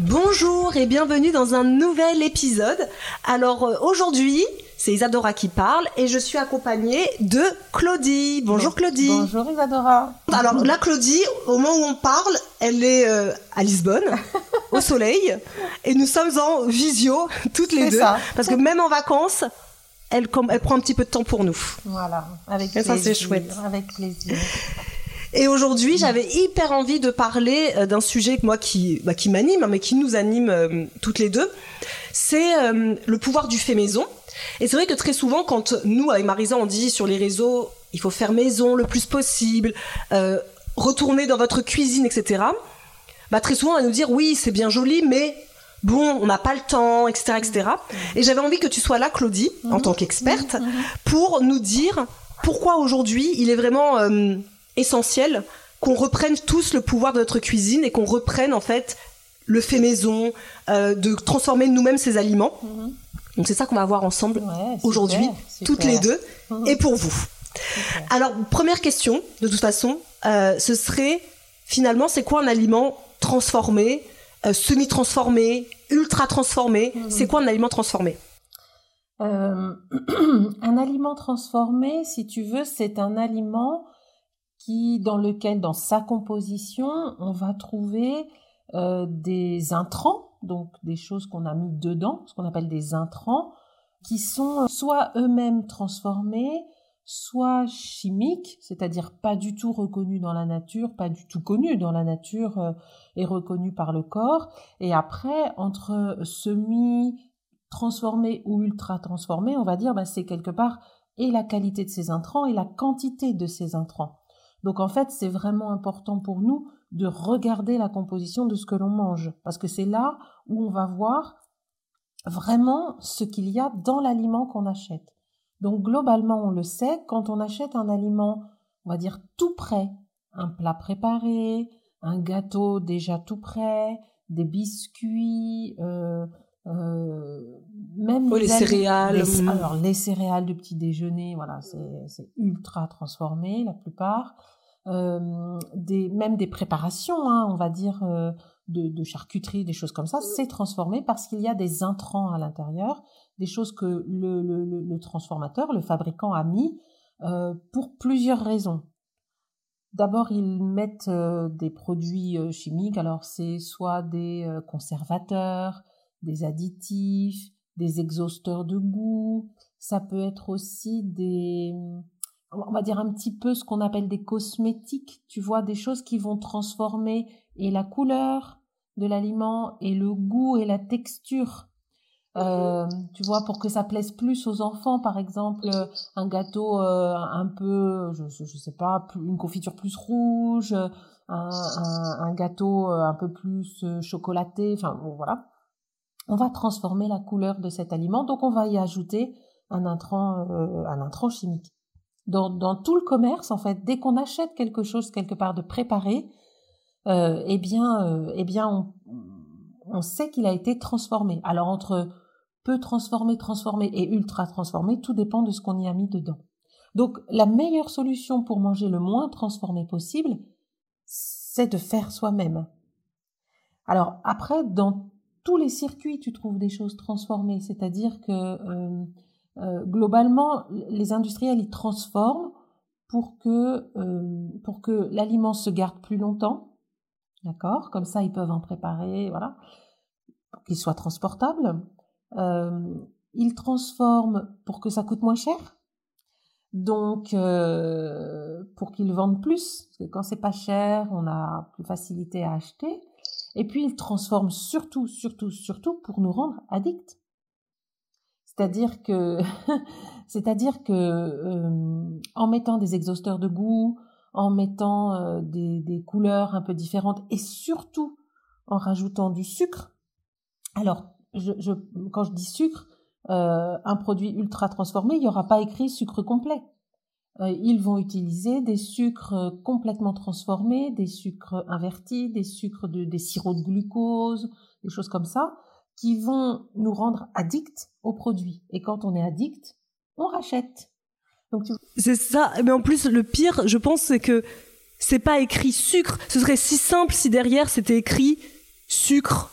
Bonjour et bienvenue dans un nouvel épisode. Alors euh, aujourd'hui, c'est Isadora qui parle et je suis accompagnée de Claudie. Bonjour Claudie. Bonjour Isadora. Alors là, Claudie, au moment où on parle, elle est euh, à Lisbonne, au soleil, et nous sommes en visio, toutes les deux, ça. parce que même en vacances, elle, prend un petit peu de temps pour nous. Voilà, avec Et ça, plaisir. c'est chouette. Avec plaisir. Et aujourd'hui, j'avais hyper envie de parler euh, d'un sujet que moi qui, bah, qui m'anime, hein, mais qui nous anime euh, toutes les deux. C'est euh, le pouvoir du fait maison. Et c'est vrai que très souvent, quand nous, avec Marisa, on dit sur les réseaux, il faut faire maison le plus possible, euh, retourner dans votre cuisine, etc. Bah, très souvent, on va nous dire, oui, c'est bien joli, mais bon, on n'a pas le temps, etc., etc. Et j'avais envie que tu sois là, Claudie, en tant qu'experte, pour nous dire pourquoi aujourd'hui il est vraiment essentiel qu'on reprenne tous le pouvoir de notre cuisine et qu'on reprenne en fait le fait maison, euh, de transformer nous-mêmes ces aliments. Donc c'est ça qu'on va voir ensemble Ouais, aujourd'hui, toutes les deux, Mhm. et pour vous. Super. Alors première question, de toute façon, euh, ce serait finalement c'est quoi un aliment transformé, euh, semi-transformé, ultra transformé? Mhm. C'est quoi un aliment transformé? Un aliment transformé, si tu veux, c'est un aliment qui, dans lequel, dans sa composition, on va trouver euh, des intrants, donc des choses qu'on a mis dedans, ce qu'on appelle des intrants, qui sont soit eux-mêmes transformés, soit chimiques, c'est-à-dire pas du tout reconnus dans la nature, pas du tout connus dans la nature euh, et reconnus par le corps. Et après, entre semi transformé ou ultra transformé, on va dire, bah, c'est quelque part et la qualité de ces intrants et la quantité de ces intrants. Donc en fait, c'est vraiment important pour nous de regarder la composition de ce que l'on mange, parce que c'est là où on va voir vraiment ce qu'il y a dans l'aliment qu'on achète. Donc globalement, on le sait, quand on achète un aliment, on va dire tout prêt, un plat préparé, un gâteau déjà tout prêt, des biscuits, euh, euh, même Oh, les céréales, les- mm. alors les céréales de petit déjeuner, voilà, c'est ultra transformé la plupart. Euh, des, même des préparations, hein, on va dire euh, de, de charcuterie, des choses comme ça, c'est transformé parce qu'il y a des intrants à l'intérieur, des choses que le, le, le, transformateur, le fabricant a mis euh, pour plusieurs raisons. D'abord, ils mettent euh, des produits chimiques, alors c'est soit des euh, conservateurs, des additifs, des exhausteurs de goût, ça peut être aussi des, on va dire un petit peu ce qu'on appelle des cosmétiques, tu vois, des choses qui vont transformer et la couleur de l'aliment et le goût et la texture. Euh, tu vois, pour que ça plaise plus aux enfants, par exemple, un gâteau euh, un peu, je, je sais pas, une confiture plus rouge, un, un, un gâteau euh, un peu plus euh, chocolaté, enfin voilà. On va transformer la couleur de cet aliment, donc on va y ajouter un intrant, euh, chimique. Dans, dans tout le commerce, en fait, dès qu'on achète quelque chose quelque part de préparé, euh, eh bien, euh, eh bien, on, on sait qu'il a été transformé. Alors entre peu transformé, transformé et ultra transformé, tout dépend de ce qu'on y a mis dedans. Donc la meilleure solution pour manger le moins transformé possible, c'est de faire soi-même. Alors après, dans tous les circuits, tu trouves des choses transformées, c'est-à-dire que euh, euh, globalement, les industriels ils transforment pour que euh, pour que l'aliment se garde plus longtemps, d'accord? Comme ça, ils peuvent en préparer, voilà, pour qu'il soit transportable. ils transforment pour que ça coûte moins cher. Donc, pour qu'ils vendent plus, parce que quand c'est pas cher, on a plus facilité à acheter. Et puis, ils transforment surtout, surtout, surtout pour nous rendre addicts. C'est-à-dire que, c'est-à-dire que, euh, en mettant des exhausteurs de goût, en mettant euh, des, des, couleurs un peu différentes et surtout en rajoutant du sucre. Alors, je, je, quand je dis sucre, euh, un produit ultra transformé, il n'y aura pas écrit sucre complet. Euh, ils vont utiliser des sucres complètement transformés, des sucres invertis, des sucres de, des sirops de glucose, des choses comme ça qui vont nous rendre addicts aux produits. Et quand on est addict, on rachète. Donc C'est ça. Mais en plus, le pire, je pense, c'est que c'est pas écrit sucre. Ce serait si simple si derrière c'était écrit sucre,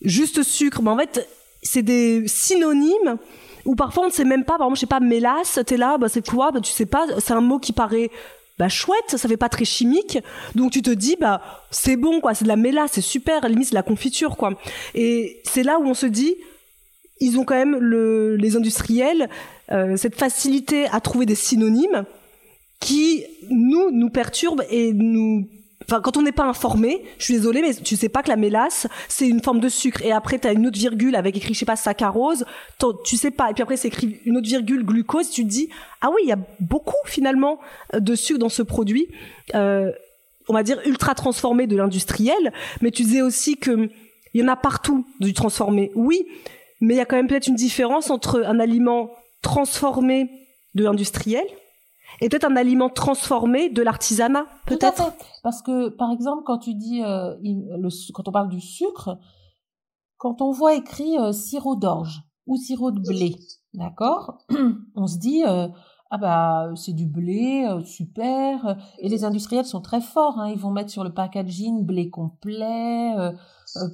juste sucre. Mais en fait, c'est des synonymes ou parfois on ne sait même pas. Par exemple, je sais pas, mélasse, t'es là, bah c'est quoi? Bah tu sais pas. C'est un mot qui paraît bah chouette, ça fait pas très chimique, donc tu te dis bah c'est bon c'est de la mélasse, c'est super, à limite c'est de la confiture quoi. Et c'est là où on se dit ils ont quand même le, les industriels euh, cette facilité à trouver des synonymes qui nous nous perturbent et nous Enfin, quand on n'est pas informé, je suis désolée, mais tu sais pas que la mélasse, c'est une forme de sucre. Et après, tu as une autre virgule avec écrit, je sais pas, saccharose. Tu sais pas. Et puis après, c'est écrit une autre virgule, glucose. Tu te dis, ah oui, il y a beaucoup, finalement, de sucre dans ce produit. Euh, on va dire ultra transformé de l'industriel. Mais tu disais aussi que il y en a partout du transformé. Oui. Mais il y a quand même peut-être une différence entre un aliment transformé de l'industriel et peut-être un aliment transformé de l'artisanat, peut-être? Parce que, par exemple, quand tu dis, euh, le, quand on parle du sucre, quand on voit écrit euh, sirop d'orge ou sirop de blé, d'accord On se dit, euh, ah bah c'est du blé, super. Et les industriels sont très forts, hein, ils vont mettre sur le packaging blé complet,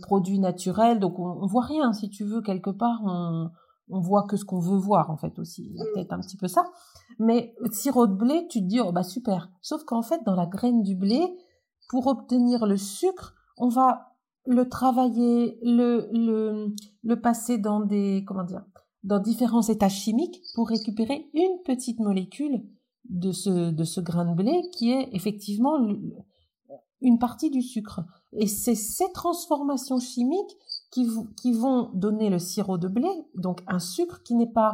produit naturel, donc on, on voit rien, si tu veux, quelque part, on, on voit que ce qu'on veut voir en fait aussi. Il y a peut-être un petit peu ça. Mais sirop de blé, tu te dis, oh bah super. Sauf qu'en fait, dans la graine du blé, pour obtenir le sucre, on va le travailler, le, le, le passer dans des, comment dire, dans différents états chimiques pour récupérer une petite molécule de ce, de ce grain de blé qui est effectivement une partie du sucre. Et c'est ces transformations chimiques qui, qui vont donner le sirop de blé, donc un sucre qui n'est pas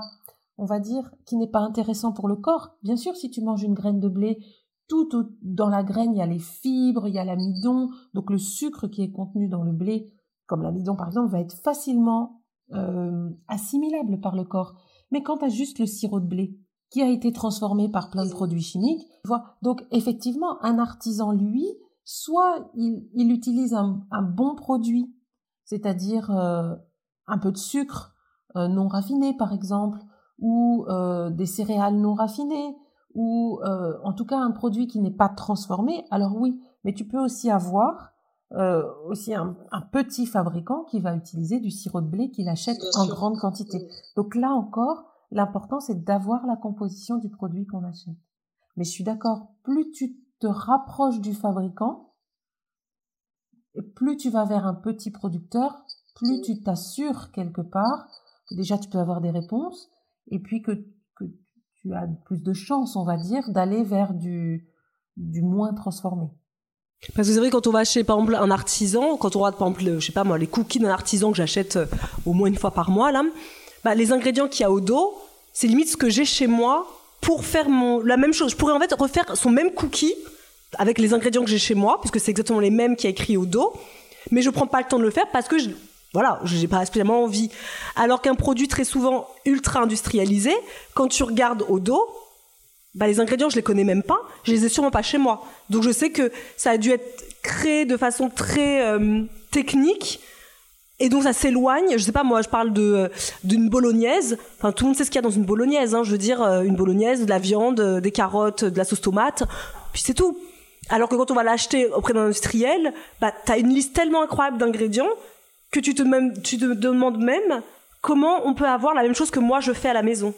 on va dire, qui n'est pas intéressant pour le corps. Bien sûr, si tu manges une graine de blé, tout dans la graine, il y a les fibres, il y a l'amidon, donc le sucre qui est contenu dans le blé, comme l'amidon par exemple, va être facilement euh, assimilable par le corps. Mais quand tu as juste le sirop de blé, qui a été transformé par plein de produits chimiques, vois, donc effectivement, un artisan, lui, soit il, utilise un, bon produit, c'est-à-dire euh, un peu de sucre euh, non raffiné par exemple, ou euh, des céréales non raffinées, ou euh, en tout cas un produit qui n'est pas transformé, alors oui, mais tu peux aussi avoir euh, aussi un, petit fabricant qui va utiliser du sirop de blé qu'il achète en grande quantité. Donc là encore, l'important c'est d'avoir la composition du produit qu'on achète. Mais je suis d'accord, plus tu te rapproches du fabricant, plus tu vas vers un petit producteur, plus tu t'assures quelque part que déjà tu peux avoir des réponses, et puis que, que tu as plus de chances, on va dire, d'aller vers du, du moins transformé. Parce que c'est vrai, quand on va chez, par exemple, un artisan, quand on regarde, par exemple, je sais pas moi, les cookies d'un artisan que j'achète euh, au moins une fois par mois, là, bah, les ingrédients qu'il y a au dos, c'est limite ce que j'ai chez moi pour faire mon, la même chose. Je pourrais en fait refaire son même cookie avec les ingrédients que j'ai chez moi, puisque c'est exactement les mêmes qui a écrit au dos, mais je prends pas le temps de le faire parce que je, voilà, j'ai pas spécialement envie. Alors qu'un produit très souvent ultra industrialisé, quand tu regardes au dos, bah les ingrédients je les connais même pas, je les ai sûrement pas chez moi. Donc je sais que ça a dû être créé de façon très euh, technique Et donc ça s'éloigne. Je sais pas, moi, je parle de d'une bolognaise. Enfin, tout le monde sait ce qu'il y a dans une bolognaise. Hein. Je veux dire, une bolognaise, de la viande, des carottes, de la sauce tomate, puis c'est tout. Alors que quand on va l'acheter auprès d'un industriel, bah, t'as une liste tellement incroyable d'ingrédients que tu te, demandes même comment on peut avoir la même chose que moi je fais à la maison.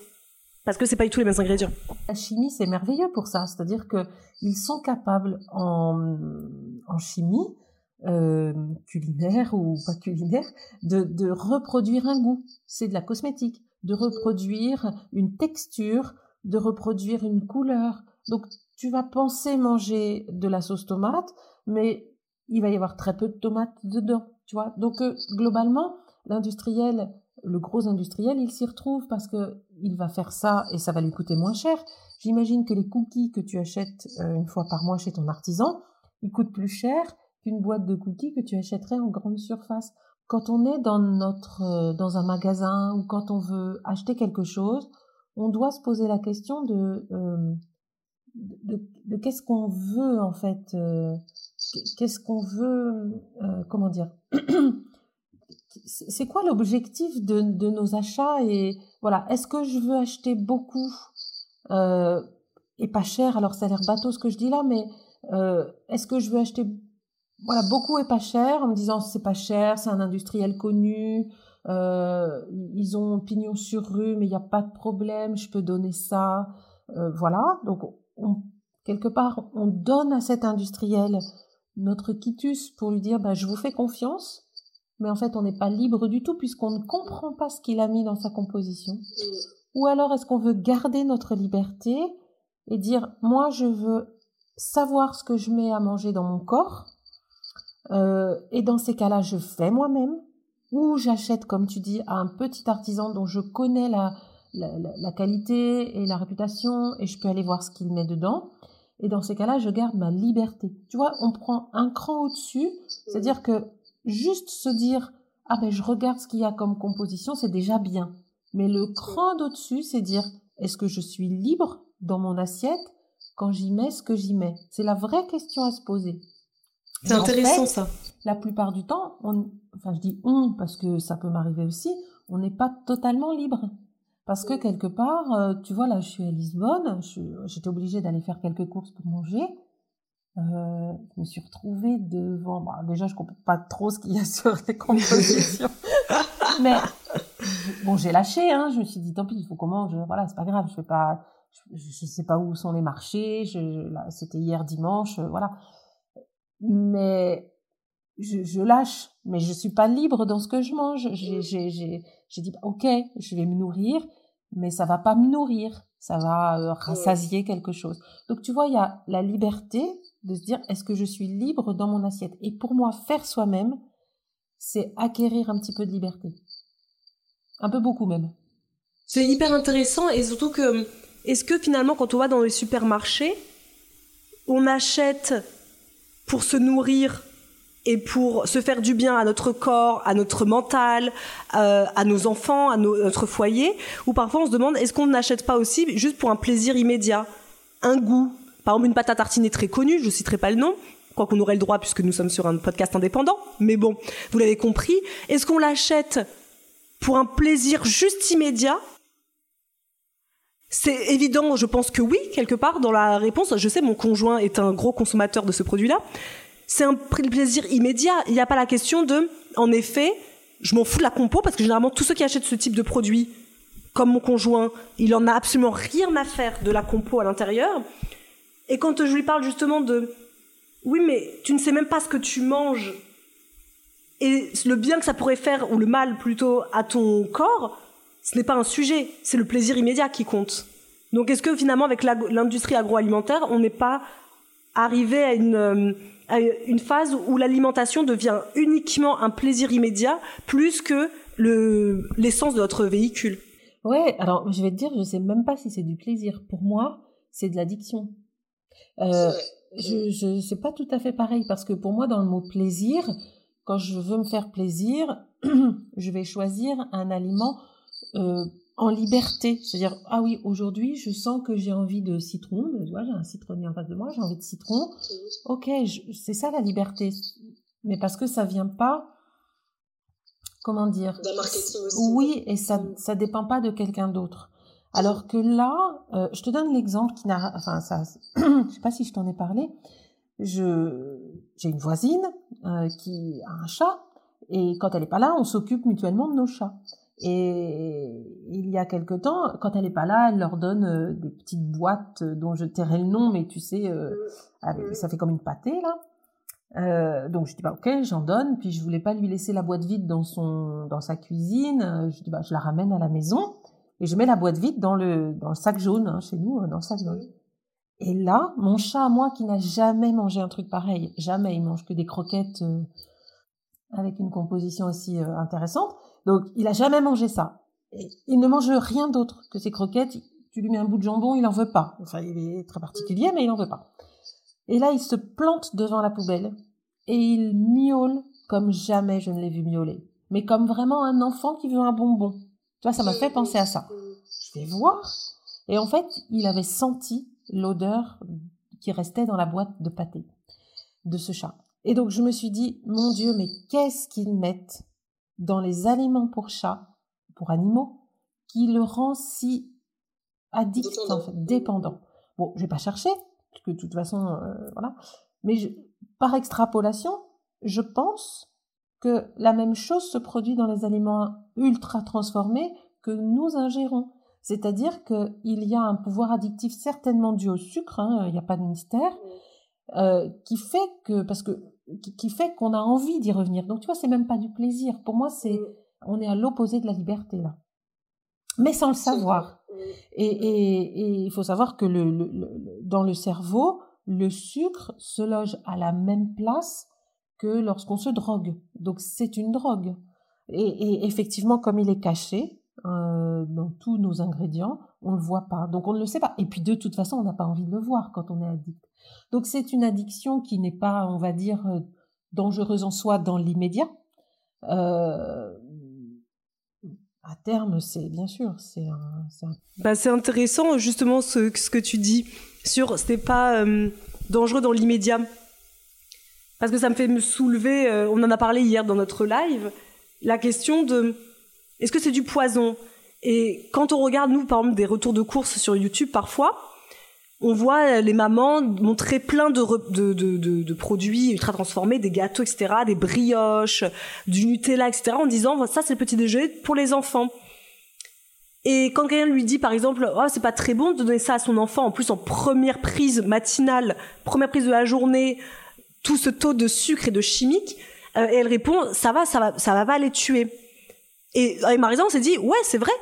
Parce que c'est pas du tout les mêmes ingrédients. La chimie, c'est merveilleux pour ça. C'est-à-dire que ils sont capables en, en chimie, euh, culinaire ou pas culinaire, de reproduire un goût. C'est de la cosmétique. De reproduire une texture, de reproduire une couleur. Donc, tu vas penser manger de la sauce tomate, mais il va y avoir très peu de tomates dedans, tu vois? Donc euh, globalement, l'industriel, le gros industriel, il s'y retrouve parce que il va faire ça et ça va lui coûter moins cher. J'imagine que les cookies que tu achètes euh, une fois par mois chez ton artisan, ils coûtent plus cher qu'une boîte de cookies que tu achèterais en grande surface. Quand on est dans notre euh, dans un magasin ou quand on veut acheter quelque chose, on doit se poser la question de de, qu'est-ce qu'on veut en fait, euh, qu'est-ce qu'on veut, euh, comment dire, c'est quoi l'objectif de, nos achats et voilà, est-ce que je veux acheter beaucoup euh, et pas cher? Alors ça a l'air bateau ce que je dis là, mais est-ce que je veux acheter voilà beaucoup et pas cher en me disant c'est pas cher, c'est un industriel connu, ils ont pignon sur rue, mais il n'y a pas de problème, je peux donner ça. voilà, donc quelque part, on donne à cet industriel notre quitus pour lui dire, bah, je vous fais confiance, mais en fait, on n'est pas libre du tout puisqu'on ne comprend pas ce qu'il a mis dans sa composition. Ou alors, est-ce qu'on veut garder notre liberté et dire, moi, je veux savoir ce que je mets à manger dans mon corps, euh, et dans ces cas-là, je fais moi-même, ou j'achète, comme tu dis, à un petit artisan dont je connais la, la, qualité et la réputation et je peux aller voir ce qu'il met dedans. Et dans ces cas-là, je garde ma liberté. Tu vois, on prend un cran au-dessus, c'est-à-dire que juste se dire ah ben je regarde ce qu'il y a comme composition, c'est déjà bien. Mais le cran d'au-dessus, c'est dire est-ce que je suis libre dans mon assiette quand j'y mets ce que j'y mets? C'est la vraie question à se poser. C'est intéressant ça. La plupart du temps, on, enfin je dis on parce que ça peut m'arriver aussi, on n'est pas totalement libre. Parce que quelque part, euh, tu vois, là, je suis à Lisbonne, j'étais obligée d'aller faire quelques courses pour manger. Euh, je me suis retrouvée devant. Bah, déjà, je comprends pas trop ce qu'il y a sur les compositions, mais bon, j'ai lâché. Hein, je me suis dit, tant pis, il faut qu'on mange. Voilà, c'est pas grave. Je fais pas. Je, je sais pas où sont les marchés. C'était hier dimanche. Euh, voilà. Mais je, je, lâche, mais je suis pas libre dans ce que je mange. J'ai dit, ok, je vais me nourrir, mais ça va pas me nourrir, ça va euh, rassasier quelque chose. Donc tu vois, il y a la liberté de se dire, est-ce que je suis libre dans mon assiette? Et pour moi, faire soi-même, c'est acquérir un petit peu de liberté. Un peu beaucoup même. C'est hyper intéressant et surtout que, est-ce que finalement, quand on va dans les supermarchés, on achète pour se nourrir et pour se faire du bien à notre corps, à notre mental, euh, à nos enfants, à notre foyer, ou parfois on se demande est-ce qu'on n'achète pas aussi juste pour un plaisir immédiat, un goût? Par exemple, une pâte à tartiner très connue, je citerai pas le nom, quoi qu'on aurait le droit puisque nous sommes sur un podcast indépendant, mais bon, vous l'avez compris. Est-ce qu'on l'achète pour un plaisir juste immédiat? C'est évident, je pense que oui, quelque part dans la réponse. Je sais, mon conjoint est un gros consommateur de ce produit-là c'est un plaisir immédiat. Il n'y a pas la question de, en effet, je m'en fous de la compo parce que généralement tous ceux qui achètent ce type de produit, comme mon conjoint, il en a absolument rien à faire de la compo à l'intérieur. Et quand je lui parle justement de, oui, mais tu ne sais même pas ce que tu manges et le bien que ça pourrait faire ou le mal plutôt à ton corps, ce n'est pas un sujet, c'est le plaisir immédiat qui compte. Donc est-ce que finalement avec l'industrie agroalimentaire, on n'est pas arrivé à une une phase où l'alimentation devient uniquement un plaisir immédiat plus que le l'essence de notre véhicule. Ouais, alors je vais te dire, je sais même pas si c'est du plaisir. Pour moi, c'est de l'addiction. Euh, je je sais pas tout à fait pareil parce que pour moi, dans le mot plaisir, quand je veux me faire plaisir, je vais choisir un aliment euh, en liberté. C'est-à-dire, ah oui, aujourd'hui, je sens que j'ai envie de citron. Tu vois, j'ai un citronnier en face de moi, j'ai envie de citron. Ok, c'est ça la liberté. Mais parce que ça vient pas comment dire D'un marketing aussi. Oui, et ça Mm. ça dépend pas de quelqu'un d'autre. Alors que là, euh, je te donne l'exemple qui n'a, enfin ça, je sais pas si je t'en ai parlé. Je j'ai une voisine euh, qui a un chat et quand elle est pas là, on s'occupe mutuellement de nos chats. Et il y a quelque temps, quand elle est pas là, elle leur donne euh, des petites boîtes euh, dont je tairai le nom, mais tu sais, euh, avec- ça fait comme une pâtée là. Euh, donc je dis bah ok, j'en donne. Puis je voulais pas lui laisser la boîte vide dans son dans sa cuisine. Je dis bah je la ramène à la maison et je mets la boîte vide dans le dans le sac jaune hein, chez nous, dans le sac jaune. Et là, mon chat à moi qui n'a jamais mangé un truc pareil, jamais, il mange que des croquettes avec une composition aussi euh, intéressante. Donc il a jamais mangé ça. Et il ne mange rien d'autre que ces croquettes. Tu lui mets un bout de jambon, il en veut pas. Enfin, il est très particulier, mais il en veut pas. Et là, il se plante devant la poubelle et il miaule comme jamais je ne l'ai vu miauler. Mais comme vraiment un enfant qui veut un bonbon. Tu vois, ça m'a fait penser à ça. Je vais voir. Et en fait, il avait senti l'odeur qui restait dans la boîte de pâté de ce chat. Et donc, je me suis dit, mon Dieu, mais qu'est-ce qu'ils mettent dans les aliments pour chats, pour animaux, qui le rend si addict, en fait, dépendant? Bon, je vais pas chercher, parce que de toute façon, euh, voilà. Mais je- par extrapolation, je pense que la même chose se produit dans les aliments ultra transformés que nous ingérons. C'est-à-dire qu'il y a un pouvoir addictif certainement dû au sucre, hein, il n'y a pas de mystère, euh, qui fait que parce que qui, qui fait qu'on a envie d'y revenir. Donc tu vois, c'est même pas du plaisir. Pour moi, c'est on est à l'opposé de la liberté là, mais sans le savoir. Et, et, et il faut savoir que le, le- le- dans le cerveau, le sucre se loge à la même place que lorsqu'on se drogue. Donc c'est une drogue. Et, et effectivement, comme il est caché euh, dans tous nos ingrédients, on le voit pas. Donc on ne le sait pas. Et puis de toute façon, on n'a pas envie de le voir quand on est addict. Donc c'est une addiction qui n'est pas, on va dire, euh, dangereuse en soi dans l'immédiat. Euh, à terme, c'est bien sûr, c'est un, c'est Bah, intéressant justement ce, que tu dis sur c'est pas euh, dangereux dans l'immédiat. Parce que ça me fait me soulever, on en a parlé hier dans notre live, la question de est-ce que c'est du poison? Et quand on regarde, nous, par exemple, des retours de courses sur YouTube parfois, on voit euh, les mamans montrer plein de, produits ultra transformés, des gâteaux, etc., des brioches, du Nutella, etc., en disant ça c'est le petit déjeuner pour les enfants. Et quand quelqu'un lui dit, par exemple, oh, c'est pas très bon de donner ça à son enfant, en plus en première prise matinale, première prise de la journée, tout ce taux de sucre et de chimique, euh, elle répond, ça va, ça va, ça va pas les tuer. Et, et Marisa, on s'est dit, ouais, c'est vrai.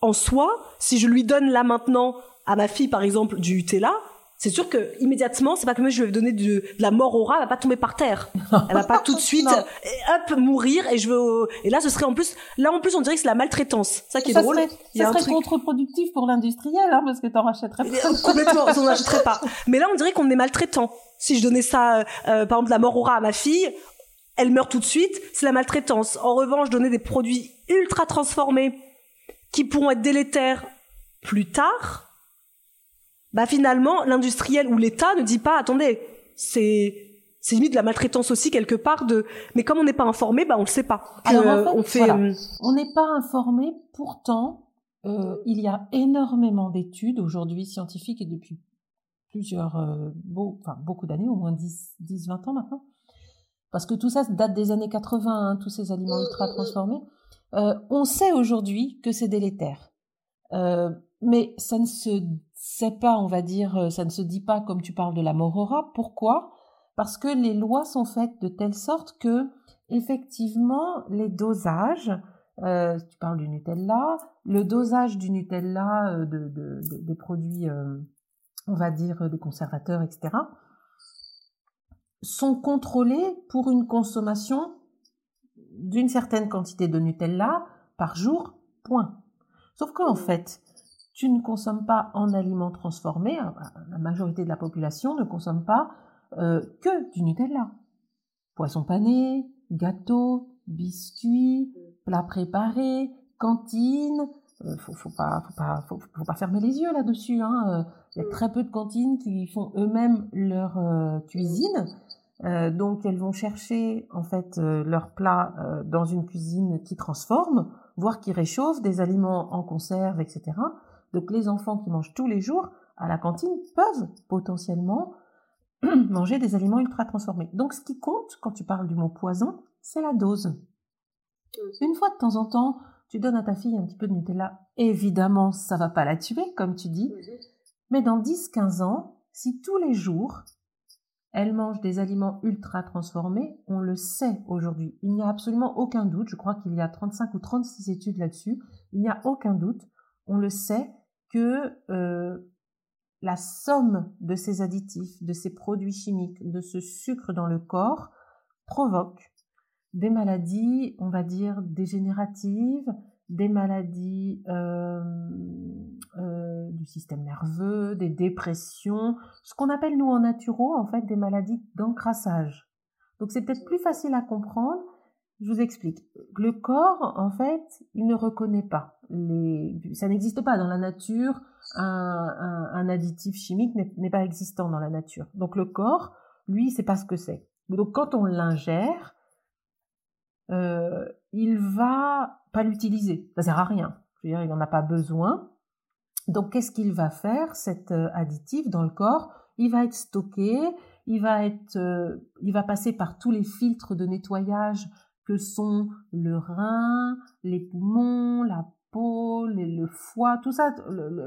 En soi, si je lui donne là maintenant à ma fille, par exemple, du Nutella, c'est sûr que immédiatement, c'est pas comme si je lui donner de, de la mort au rat, elle va pas tomber par terre. Elle va pas tout de suite, et hop, mourir. Et je veux, et là, ce serait en plus, là en plus, on dirait que c'est la maltraitance. Ça qui est ça drôle. serait, Il y a ça un serait truc- contre-productif pour l'industriel, hein, parce que t'en rachèterais pas. Euh, Complètement, on n'achèterait pas. Mais là, on dirait qu'on est maltraitant. Si je donnais ça, euh, euh, par exemple, la mort au rat à ma fille, elle meurt tout de suite, c'est la maltraitance. En revanche, donner des produits ultra transformés qui pourront être délétères plus tard, bah finalement, l'industriel ou l'État ne dit pas, attendez, c'est c'est limite de la maltraitance aussi quelque part de mais comme on n'est pas informé bah on le sait pas Alors, en fait, on fait voilà. euh, On n'est pas informé, pourtant, euh, il y a énormément d'études aujourd'hui scientifiques et depuis plusieurs, euh, beau- enfin, beaucoup d'années, au moins 10, 10, 20 ans maintenant. Parce que tout ça date des années 80, hein, tous ces aliments ultra transformés. Euh, on sait aujourd'hui que c'est délétère. Euh, mais ça ne se sait pas, on va dire, euh, ça ne se dit pas comme tu parles de la morora. Pourquoi? Parce que les lois sont faites de telle sorte que, effectivement, les dosages, euh, tu parles du Nutella, le dosage du Nutella, euh, de, de- de- des produits, euh, on va dire, des conservateurs, etc., sont contrôlés pour une consommation d'une certaine quantité de Nutella par jour, point. Sauf qu'en fait, tu ne consommes pas en aliments transformés, hein, la majorité de la population ne consomme pas euh, que du Nutella. Poisson pané, gâteau, biscuits, plats préparés, cantine. Euh, faut, faut pas, faut pas, faut, faut pas fermer les yeux là-dessus. hein. Euh, Il y a très peu de cantines qui font eux-mêmes leur cuisine. Euh, donc elles vont chercher en fait euh, leur plat euh, dans une cuisine qui transforme, voire qui réchauffe des aliments en conserve, etc. Donc les enfants qui mangent tous les jours à la cantine peuvent potentiellement manger des aliments ultra transformés. Donc ce qui compte quand tu parles du mot poison, c'est la dose. Une fois de temps en temps, tu donnes à ta fille un petit peu de Nutella. Évidemment, ça va pas la tuer, comme tu dis. Mais dans 10-15 ans, si tous les jours, elle mange des aliments ultra transformés, on le sait aujourd'hui. Il n'y a absolument aucun doute. Je crois qu'il y a 35 ou 36 études là-dessus. Il n'y a aucun doute. On le sait que euh, la somme de ces additifs, de ces produits chimiques, de ce sucre dans le corps provoque des maladies, on va dire, dégénératives, des maladies euh, euh, du système nerveux, des dépressions, ce qu'on appelle nous en naturo en fait des maladies d'encrassage. Donc c'est peut-être plus facile à comprendre. Je vous explique. Le corps, en fait, il ne reconnaît pas. Les... Ça n'existe pas dans la nature. Un, additif chimique n'est pas existant dans la nature. Donc le corps, lui, c'est pas ce que c'est. Donc quand on l'ingère, euh, il va pas l'utiliser. Ça sert à rien. Je veux dire, il n'en a pas besoin. Donc, qu'est-ce qu'il va faire, cet euh, additif dans le corps? Il va être stocké, il va être, euh, il va passer par tous les filtres de nettoyage que sont le rein, les poumons, la peau, le foie, tout ça.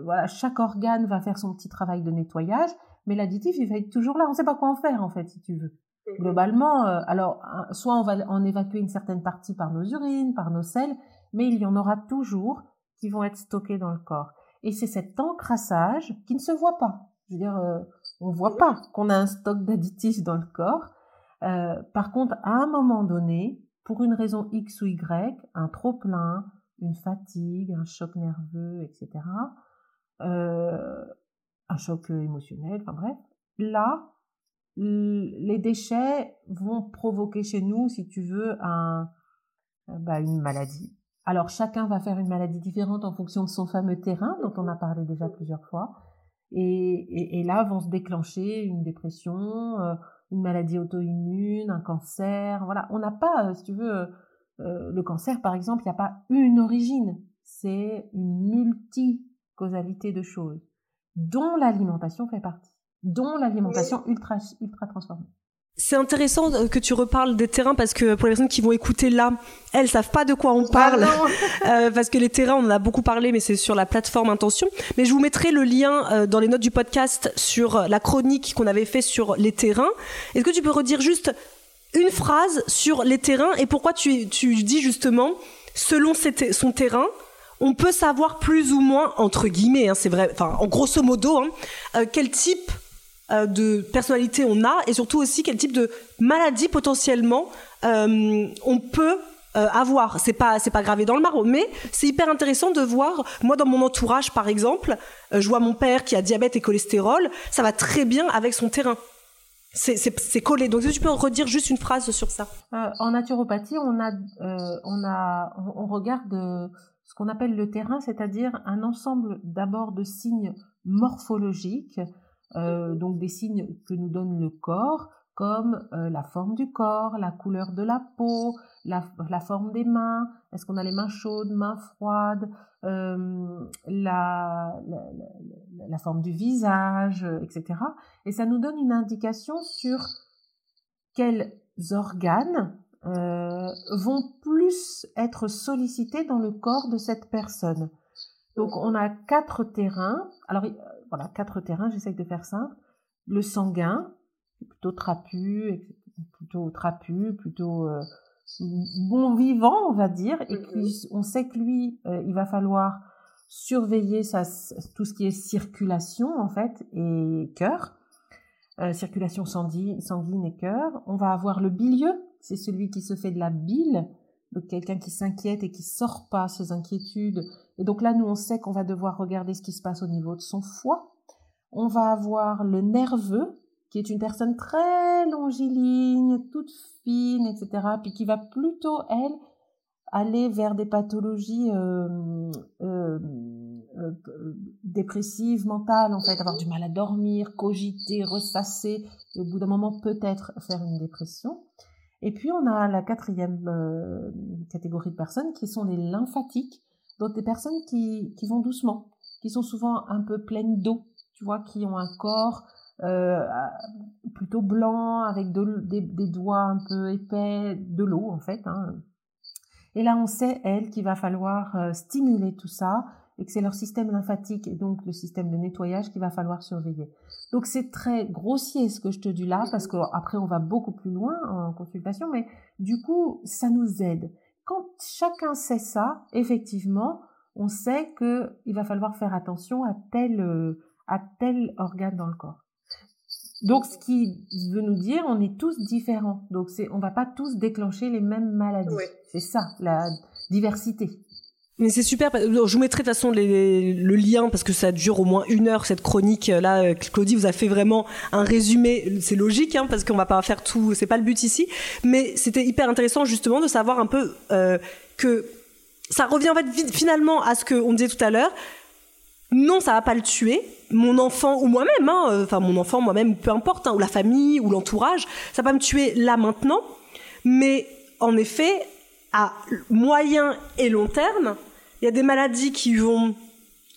voilà, chaque organe va faire son petit travail de nettoyage, mais l'additif, il va être toujours là. On ne sait pas quoi en faire, en fait, si tu veux. Mhm. Globalement, euh, alors, soit on va en évacuer une certaine partie par nos urines, par nos selles, mais il y en aura toujours qui vont être stockés dans le corps. Et c'est cet encrassage qui ne se voit pas. Je veux dire, euh, on ne voit pas qu'on a un stock d'additifs dans le corps. Euh, par contre, à un moment donné, pour une raison X ou Y, un trop plein, une fatigue, un choc nerveux, etc., euh, un choc émotionnel, enfin bref, là, les déchets vont provoquer chez nous, si tu veux, un, bah, une maladie. Alors chacun va faire une maladie différente en fonction de son fameux terrain dont on a parlé déjà plusieurs fois. Et, et, là vont se déclencher une dépression, euh, une maladie auto-immune, un cancer. Voilà, on n'a pas, euh, si tu veux, euh, le cancer par exemple, il n'y a pas une origine, c'est une multi-causalité de choses, dont l'alimentation fait partie, dont l'alimentation ultra, ultra transformée. C'est intéressant que tu reparles des terrains parce que pour les personnes qui vont écouter là, elles savent pas de quoi on parle euh, parce que les terrains on en a beaucoup parlé mais c'est sur la plateforme Intention. Mais je vous mettrai le lien euh, dans les notes du podcast sur la chronique qu'on avait fait sur les terrains. Est-ce que tu peux redire juste une phrase sur les terrains et pourquoi tu, tu dis justement selon son terrain on peut savoir plus ou moins entre guillemets, hein, c'est vrai, enfin en grosso modo, hein, euh, quel type euh, de personnalité on a et surtout aussi quel type de maladie potentiellement euh, on peut euh, avoir. C'est pas c'est pas gravé dans le marbre, mais c'est hyper intéressant de voir. Moi, dans mon entourage, par exemple, je vois mon père qui a diabète et cholestérol. Ça va très bien avec son terrain. C'est collé. Donc, tu peux redire juste une phrase sur ça? en naturopathie, on a on a on regarde ce qu'on appelle le terrain, c'est-à-dire un ensemble d'abord de signes morphologiques euh, donc des signes que nous donne le corps, comme euh, la forme du corps, la couleur de la peau, la, forme des mains, est-ce qu'on a les mains chaudes, mains froides, euh, la, forme du visage, etc. Et ça nous donne une indication sur quels organes vont plus être sollicités dans le corps de cette personne. Donc on a quatre terrains. Alors voilà, quatre terrains, j'essaye de faire simple. Le sanguin, plutôt trapu, plutôt trapu, plutôt euh, bon vivant, on va dire, et puis on sait que lui, euh, il va falloir surveiller sa, tout ce qui est circulation en fait et cœur, euh, circulation sanguine, sanguine et cœur. On va avoir le bilieux, c'est celui qui se fait de la bile, donc quelqu'un qui s'inquiète et qui sort pas ses inquiétudes et donc là, nous, on sait qu'on va devoir regarder ce qui se passe au niveau de son foie. On va avoir le nerveux, qui est une personne très longiligne, toute fine, etc., puis qui va plutôt, elle, aller vers des pathologies euh, euh, dépressive mentale, en fait, avoir du mal à dormir, cogiter, ressasser, et au bout d'un moment peut-être faire une dépression. Et puis on a la quatrième catégorie de personnes qui sont les lymphatiques, donc des personnes qui, qui vont doucement, qui sont souvent un peu pleines d'eau, tu vois, qui ont un corps euh, plutôt blanc, avec des, doigts un peu épais, de l'eau en fait. Hein. Et là, on sait, elle, qu'il va falloir euh, stimuler tout ça et que c'est leur système lymphatique et donc le système de nettoyage qu'il va falloir surveiller. Donc c'est très grossier ce que je te dis là parce qu'après on va beaucoup plus loin en consultation, mais du coup ça nous aide. Quand chacun sait ça, effectivement, on sait qu'il va falloir faire attention à tel, euh, à tel organe dans le corps. Donc, ce qui veut nous dire, on est tous différents. Donc, c'est, on va pas tous déclencher les mêmes maladies. C'est ça, la diversité. Mais c'est super. Je vous mettrai de toute façon le lien parce que ça dure au moins une heure cette chronique. Là, euh, Claudie vous a fait vraiment un résumé. C'est logique hein, parce qu'on va pas faire tout. C'est pas le but ici. Mais c'était hyper intéressant justement de savoir un peu euh, que ça revient en fait finalement à ce qu'on disait tout à l'heure. Non, ça va pas le tuer. Mon enfant ou moi-même, hein, euh, enfin mon enfant, moi-même, peu importe, hein, ou la famille ou l'entourage, ça va pas me tuer là maintenant. Mais en effet, à moyen et long terme, il y a des maladies qui vont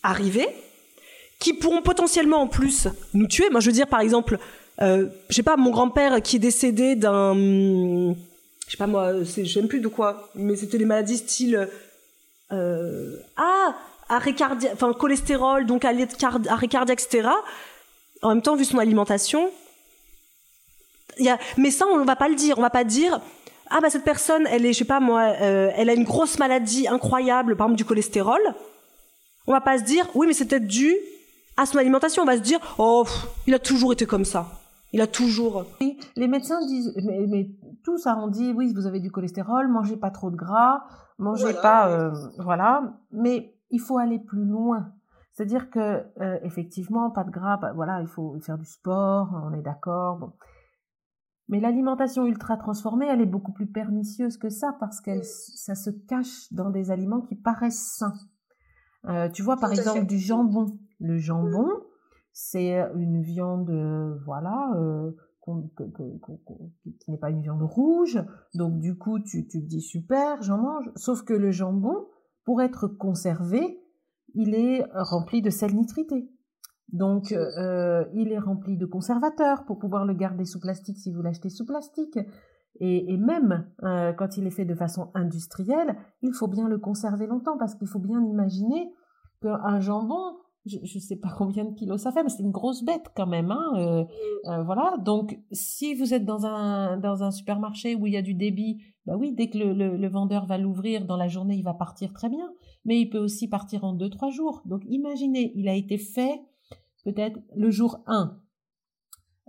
arriver, qui pourront potentiellement en plus nous tuer. Moi, je veux dire, par exemple, euh, je sais pas, mon grand-père qui est décédé d'un, je sais pas moi, sais même plus de quoi, mais c'était des maladies style, euh, ah, arrêt cardiaque, enfin cholestérol, donc arrêt cardiaque, etc. En même temps, vu son alimentation, y a, mais ça, on va pas le dire. On va pas dire, ah bah cette personne, elle est, je sais pas moi, euh, elle a une grosse maladie incroyable, par exemple du cholestérol. On va pas se dire, oui, mais c'est peut-être dû à son alimentation. On va se dire, oh, il a toujours été comme ça. Il a toujours. les médecins disent, mais, mais tout ça, on dit, oui, vous avez du cholestérol, mangez pas trop de gras, mangez pas, euh, voilà. Mais il faut aller plus loin. C'est-à-dire que euh, effectivement, pas de gras, bah, voilà, il faut faire du sport, on est d'accord. Bon. Mais l'alimentation ultra transformée, elle est beaucoup plus pernicieuse que ça parce qu'elle, ça se cache dans des aliments qui paraissent sains. Euh, tu vois, par exemple, du jambon. Le jambon, c'est une viande, voilà, euh, qui n'est pas une viande rouge. Donc, du coup, tu, tu te dis super, j'en mange. Sauf que le jambon, pour être conservé, il est rempli de sel nitrité. Donc, euh, il est rempli de conservateurs pour pouvoir le garder sous plastique si vous l'achetez sous plastique. Et, même euh, quand il est fait de façon industrielle, il faut bien le conserver longtemps parce qu'il faut bien imaginer qu'un jambon, je ne sais pas combien de kilos ça fait, mais c'est une grosse bête quand même. Hein, euh, euh, voilà. Donc, si vous êtes dans un dans un supermarché où il y a du débit, bah oui, dès que le, le, vendeur va l'ouvrir dans la journée, il va partir très bien. Mais il peut aussi partir en deux trois jours. Donc, imaginez, il a été fait peut-être le jour 1.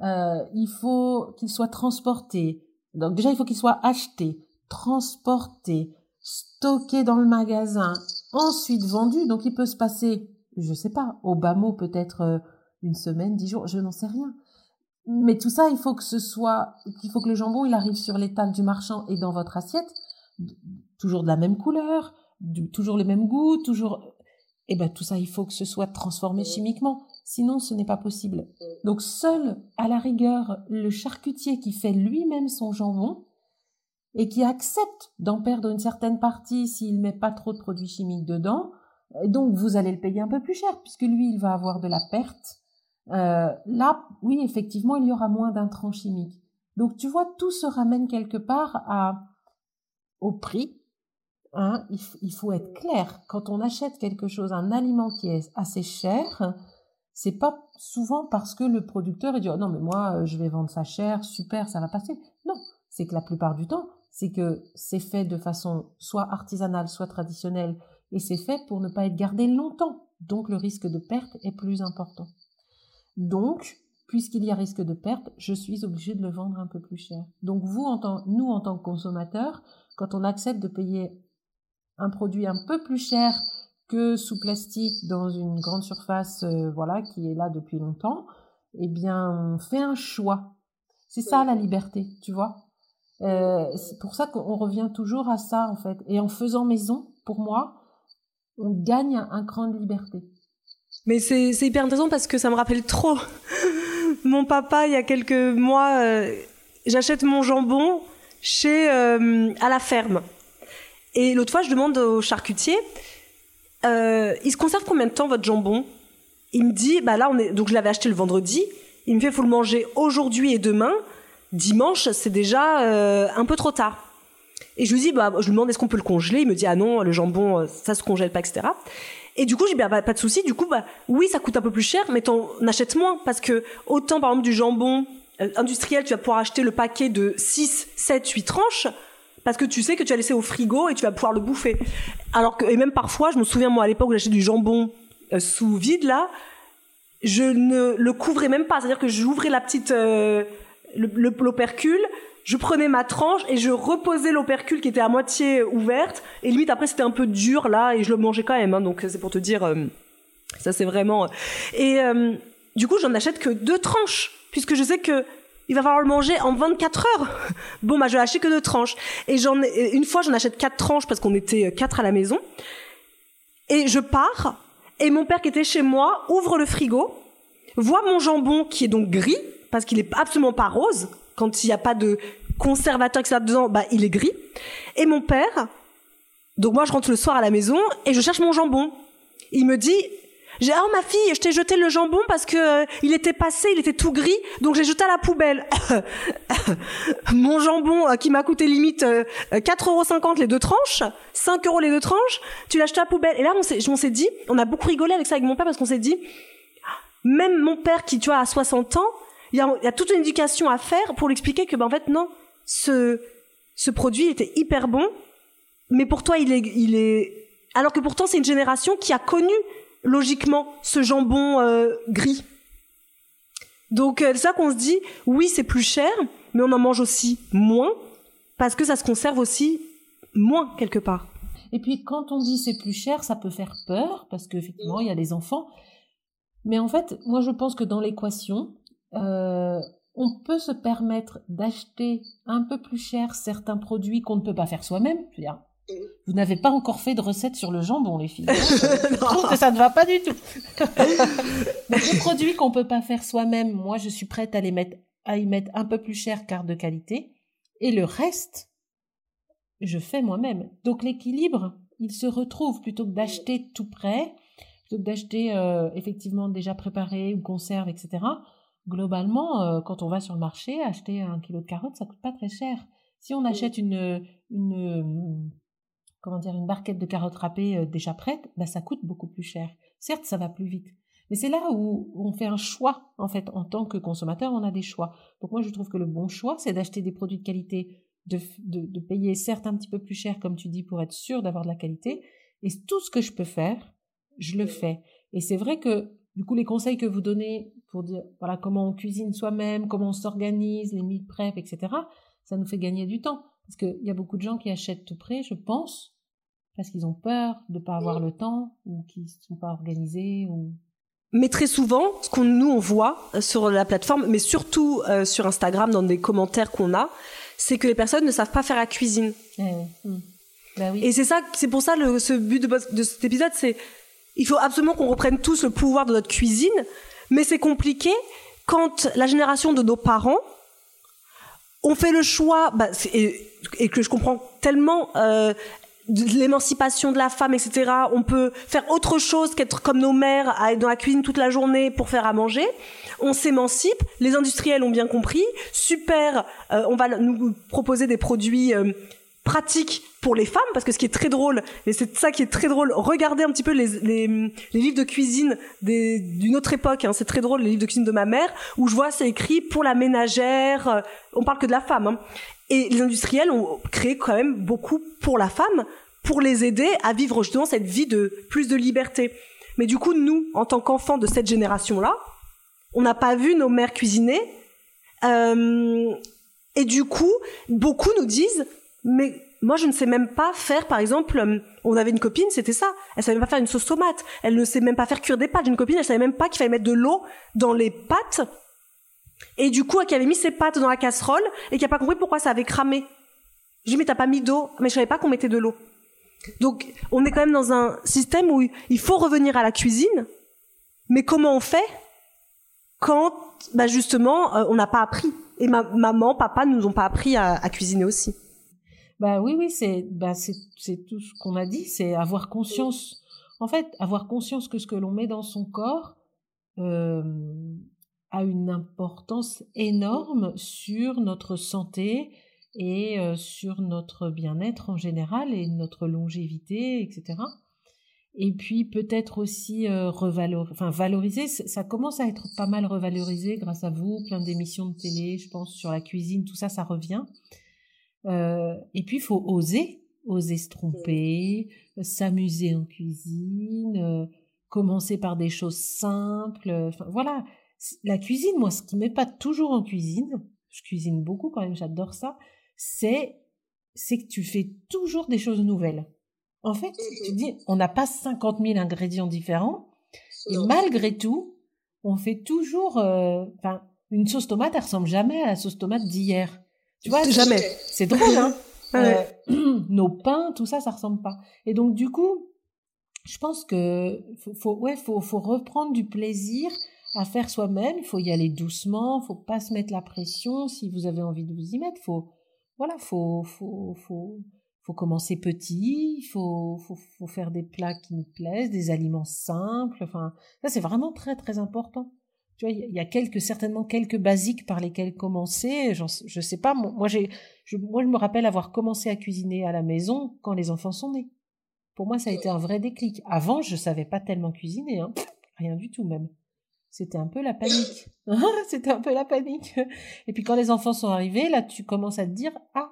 Euh, il faut qu'il soit transporté. Donc déjà, il faut qu'il soit acheté, transporté, stocké dans le magasin, ensuite vendu. Donc il peut se passer je sais pas, au bas mot peut-être euh, une semaine, dix jours, je n'en sais rien. Mais tout ça, il faut que ce soit, qu'il faut que le jambon, il arrive sur l'étal du marchand et dans votre assiette, toujours de la même couleur, toujours le même goût, toujours, eh ben tout ça, il faut que ce soit transformé chimiquement. Sinon, ce n'est pas possible. Donc, seul, à la rigueur, le charcutier qui fait lui-même son jambon et qui accepte d'en perdre une certaine partie s'il met pas trop de produits chimiques dedans, donc vous allez le payer un peu plus cher puisque lui il va avoir de la perte. Euh, là, oui, effectivement, il y aura moins d'intrants chimiques. Donc tu vois, tout se ramène quelque part à au prix. Hein, il, faut être clair. Quand on achète quelque chose, un aliment qui est assez cher, c'est pas souvent parce que le producteur il dit oh non mais moi je vais vendre ça cher, super, ça va passer. Non, c'est que la plupart du temps, c'est que c'est fait de façon soit artisanale, soit traditionnelle, et c'est fait pour ne pas être gardé longtemps. Donc le risque de perte est plus important. Donc, puisqu'il y a risque de perte, je suis obligé de le vendre un peu plus cher. Donc vous, en nous, en tant que consommateurs, quand on accepte de payer un produit un peu plus cher que sous plastique dans une grande surface, euh, voilà, qui est là depuis longtemps, eh bien, on fait un choix. C'est ça la liberté, tu vois. Euh, c'est pour ça qu'on revient toujours à ça en fait. Et en faisant maison, pour moi, on gagne un cran de liberté. Mais c'est hyper intéressant parce que ça me rappelle trop mon papa il y a quelques mois. Euh, j'achète mon jambon chez euh, à la ferme. Et l'autre fois, je demande au charcutier, euh, il se conserve combien de temps votre jambon? Il me dit, bah là on est, donc je l'avais acheté le vendredi. Il me fait, faut le manger aujourd'hui et demain. Dimanche, c'est déjà un peu trop tard. Et je lui dis, bah, je lui demande est-ce qu'on peut le congeler? Il me dit, ah non, le jambon, ça se congèle pas, etc. Et du coup, j'ai dit, bah, pas de souci. Du coup, bah, oui, ça coûte un peu plus cher, mais t'en achètes moins. Parce que autant, par exemple, du jambon euh, industriel, tu vas pouvoir acheter le paquet de 6, 7, 8 tranches. Parce que tu sais que tu as laissé au frigo et tu vas pouvoir le bouffer. Alors que, et même parfois, je me souviens, moi, à l'époque où j'achetais du jambon euh, sous vide, là, je ne le couvrais même pas. C'est-à-dire que j'ouvrais la petite, euh, l'opercule, je prenais ma tranche et je reposais l'opercule qui était à moitié ouverte. Et limite, après, c'était un peu dur, là, et je le mangeais quand même. Hein, donc, c'est pour te dire, euh, ça, c'est vraiment... Euh. Et du coup, j'en achète que deux tranches, puisque je sais que il va falloir le manger en 24 heures. Bon, bah, je vais acheter que deux tranches. Et j'en une fois, j'en achète quatre tranches parce qu'on était quatre à la maison. Et je pars, et mon père qui était chez moi ouvre le frigo, voit mon jambon qui est donc gris, parce qu'il est absolument pas rose, quand il n'y a pas de conservateur, etc. dedans, bah, il est gris. Et mon père, donc moi, je rentre le soir à la maison et je cherche mon jambon. Il me dit, j'ai oh ma fille, je t'ai jeté le jambon parce que euh, il était passé, il était tout gris, donc j'ai jeté à la poubelle. Mon jambon euh, qui m'a coûté limite euh, 4,50€ les deux tranches, 5 euros les deux tranches, tu l'as jeté à la poubelle. Et là, on s'est, on dit, on a beaucoup rigolé avec ça avec mon père parce qu'on s'est dit, même mon père qui tu vois a 60 ans, il y a, toute une éducation à faire pour lui expliquer que, ben, en fait, non, ce, ce produit était hyper bon, mais pour toi, il est, il est, alors que pourtant, c'est une génération qui a connu, logiquement, ce jambon euh, gris. Donc, euh, c'est ça qu'on se dit, oui, c'est plus cher, mais on en mange aussi moins, parce que ça se conserve aussi moins, quelque part. Et puis, quand on dit c'est plus cher, ça peut faire peur, parce qu'effectivement, il y a des enfants. Mais en fait, moi, je pense que dans l'équation, euh, on peut se permettre d'acheter un peu plus cher certains produits qu'on ne peut pas faire soi-même. Vous n'avez pas encore fait de recette sur le jambon, les filles. je trouve que ça ne va pas du tout. les produits qu'on peut pas faire soi-même, moi, je suis prête à les mettre, à y mettre un peu plus cher car de qualité. Et le reste, je fais moi-même. Donc l'équilibre, il se retrouve plutôt que d'acheter tout prêt, plutôt que d'acheter euh, effectivement déjà préparé ou conserve, etc globalement, euh, quand on va sur le marché, acheter un kilo de carottes, ça coûte pas très cher. Si on achète une, une comment dire, une barquette de carottes râpées euh, déjà prête, bah, ça coûte beaucoup plus cher. Certes, ça va plus vite. Mais c'est là où on fait un choix, en fait, en tant que consommateur, on a des choix. Donc moi, je trouve que le bon choix, c'est d'acheter des produits de qualité, de, payer certes un petit peu plus cher, comme tu dis, pour être sûr d'avoir de la qualité. Et tout ce que je peux faire, je le fais. Et c'est vrai que, du coup, les conseils que vous donnez pour dire voilà comment on cuisine soi-même, comment on s'organise, les meal prep, etc. Ça nous fait gagner du temps. Parce qu'il y a beaucoup de gens qui achètent tout prêt, je pense, parce qu'ils ont peur de ne pas avoir le temps ou qu'ils ne sont pas organisés. Ou... Mais très souvent, ce qu'on nous on voit sur la plateforme, mais surtout euh, sur Instagram dans des commentaires qu'on a, c'est que les personnes ne savent pas faire la cuisine. Eh hmm. bah oui. Et c'est ça, c'est pour ça le, ce but de, de cet épisode, c'est il faut absolument qu'on reprenne tous le pouvoir de notre cuisine mais c'est compliqué quand la génération de nos parents ont fait le choix, bah, et, que je comprends tellement, euh, l'émancipation de la femme, etc. On peut faire autre chose qu'être comme nos mères, à être dans la cuisine toute la journée pour faire à manger. On s'émancipe. Les industriels ont bien compris. Super. Euh, on va nous proposer des produits euh, pratique pour les femmes, parce que ce qui est très drôle, et c'est ça qui est très drôle, regardez un petit peu les, livres de cuisine d'une autre époque, hein, c'est très drôle, les livres de cuisine de ma mère, où je vois c'est écrit pour la ménagère, euh, on parle que de la femme. Hein. Et les industriels ont créé quand même beaucoup pour la femme, pour les aider à vivre justement cette vie de plus de liberté. Mais du coup, nous, en tant qu'enfants de cette génération-là, on n'a pas vu nos mères cuisiner. Euh, et du coup, beaucoup nous disent mais moi, je ne sais même pas faire, par exemple, euh, on avait une copine, c'était ça. Elle savait même pas faire une sauce tomate. Elle ne sait même pas faire cuire des pâtes. Une copine, elle savait même pas qu'il fallait mettre de l'eau dans les pâtes. Et du coup, elle avait mis ses pâtes dans la casserole et qui a pas compris pourquoi ça avait cramé. J'ai dit, mais t'as pas mis d'eau. Mais je savais pas qu'on mettait de l'eau. Donc, on est quand même dans un système où il faut revenir à la cuisine, Mais comment on fait quand, bah justement, euh, on n'a pas appris? Et ma maman, papa nous ont pas appris à cuisiner aussi. Bah oui, oui, c'est bah c'est tout ce qu'on a dit, c'est avoir conscience. En fait, avoir conscience que ce que l'on met dans son corps euh, a une importance énorme sur notre santé et euh, sur notre bien-être en général et notre longévité, etc. Et puis peut-être aussi euh, enfin valoriser, ça commence à être pas mal revalorisé grâce à vous, plein d'émissions de télé, je pense, sur la cuisine, tout ça, ça revient. Euh, et puis il faut oser, oser se tromper, s'amuser en cuisine, euh, commencer par des choses simples. Enfin, voilà, la cuisine, moi, ce qui m'épate toujours en cuisine, je cuisine beaucoup quand même, j'adore ça, c'est c'est que tu fais toujours des choses nouvelles. En fait, tu dis, on n'a pas 50 000 ingrédients différents, et malgré tout, on fait toujours, euh, enfin, une sauce tomate, elle ressemble jamais à la sauce tomate d'hier. Tu vois, jamais. C'est drôle, hein. euh, nos pains, tout ça, ça ressemble pas. Et donc, du coup, je pense que faut, faut ouais, faut, faut reprendre du plaisir à faire soi-même. Il faut y aller doucement. Faut pas se mettre la pression. Si vous avez envie de vous y mettre, faut, voilà, faut, faut, faut, faut commencer petit, il faut, faut, faut, faire des plats qui nous plaisent, des aliments simples. Enfin, ça c'est vraiment très très important. Tu vois, il y a quelques certainement quelques basiques par lesquels commencer. Je sais pas. Moi j'ai, je, moi je me rappelle avoir commencé à cuisiner à la maison quand les enfants sont nés. Pour moi ça a été un vrai déclic. Avant je savais pas tellement cuisiner, hein. rien du tout même. C'était un peu la panique. C'était un peu la panique. Et puis quand les enfants sont arrivés, là tu commences à te dire ah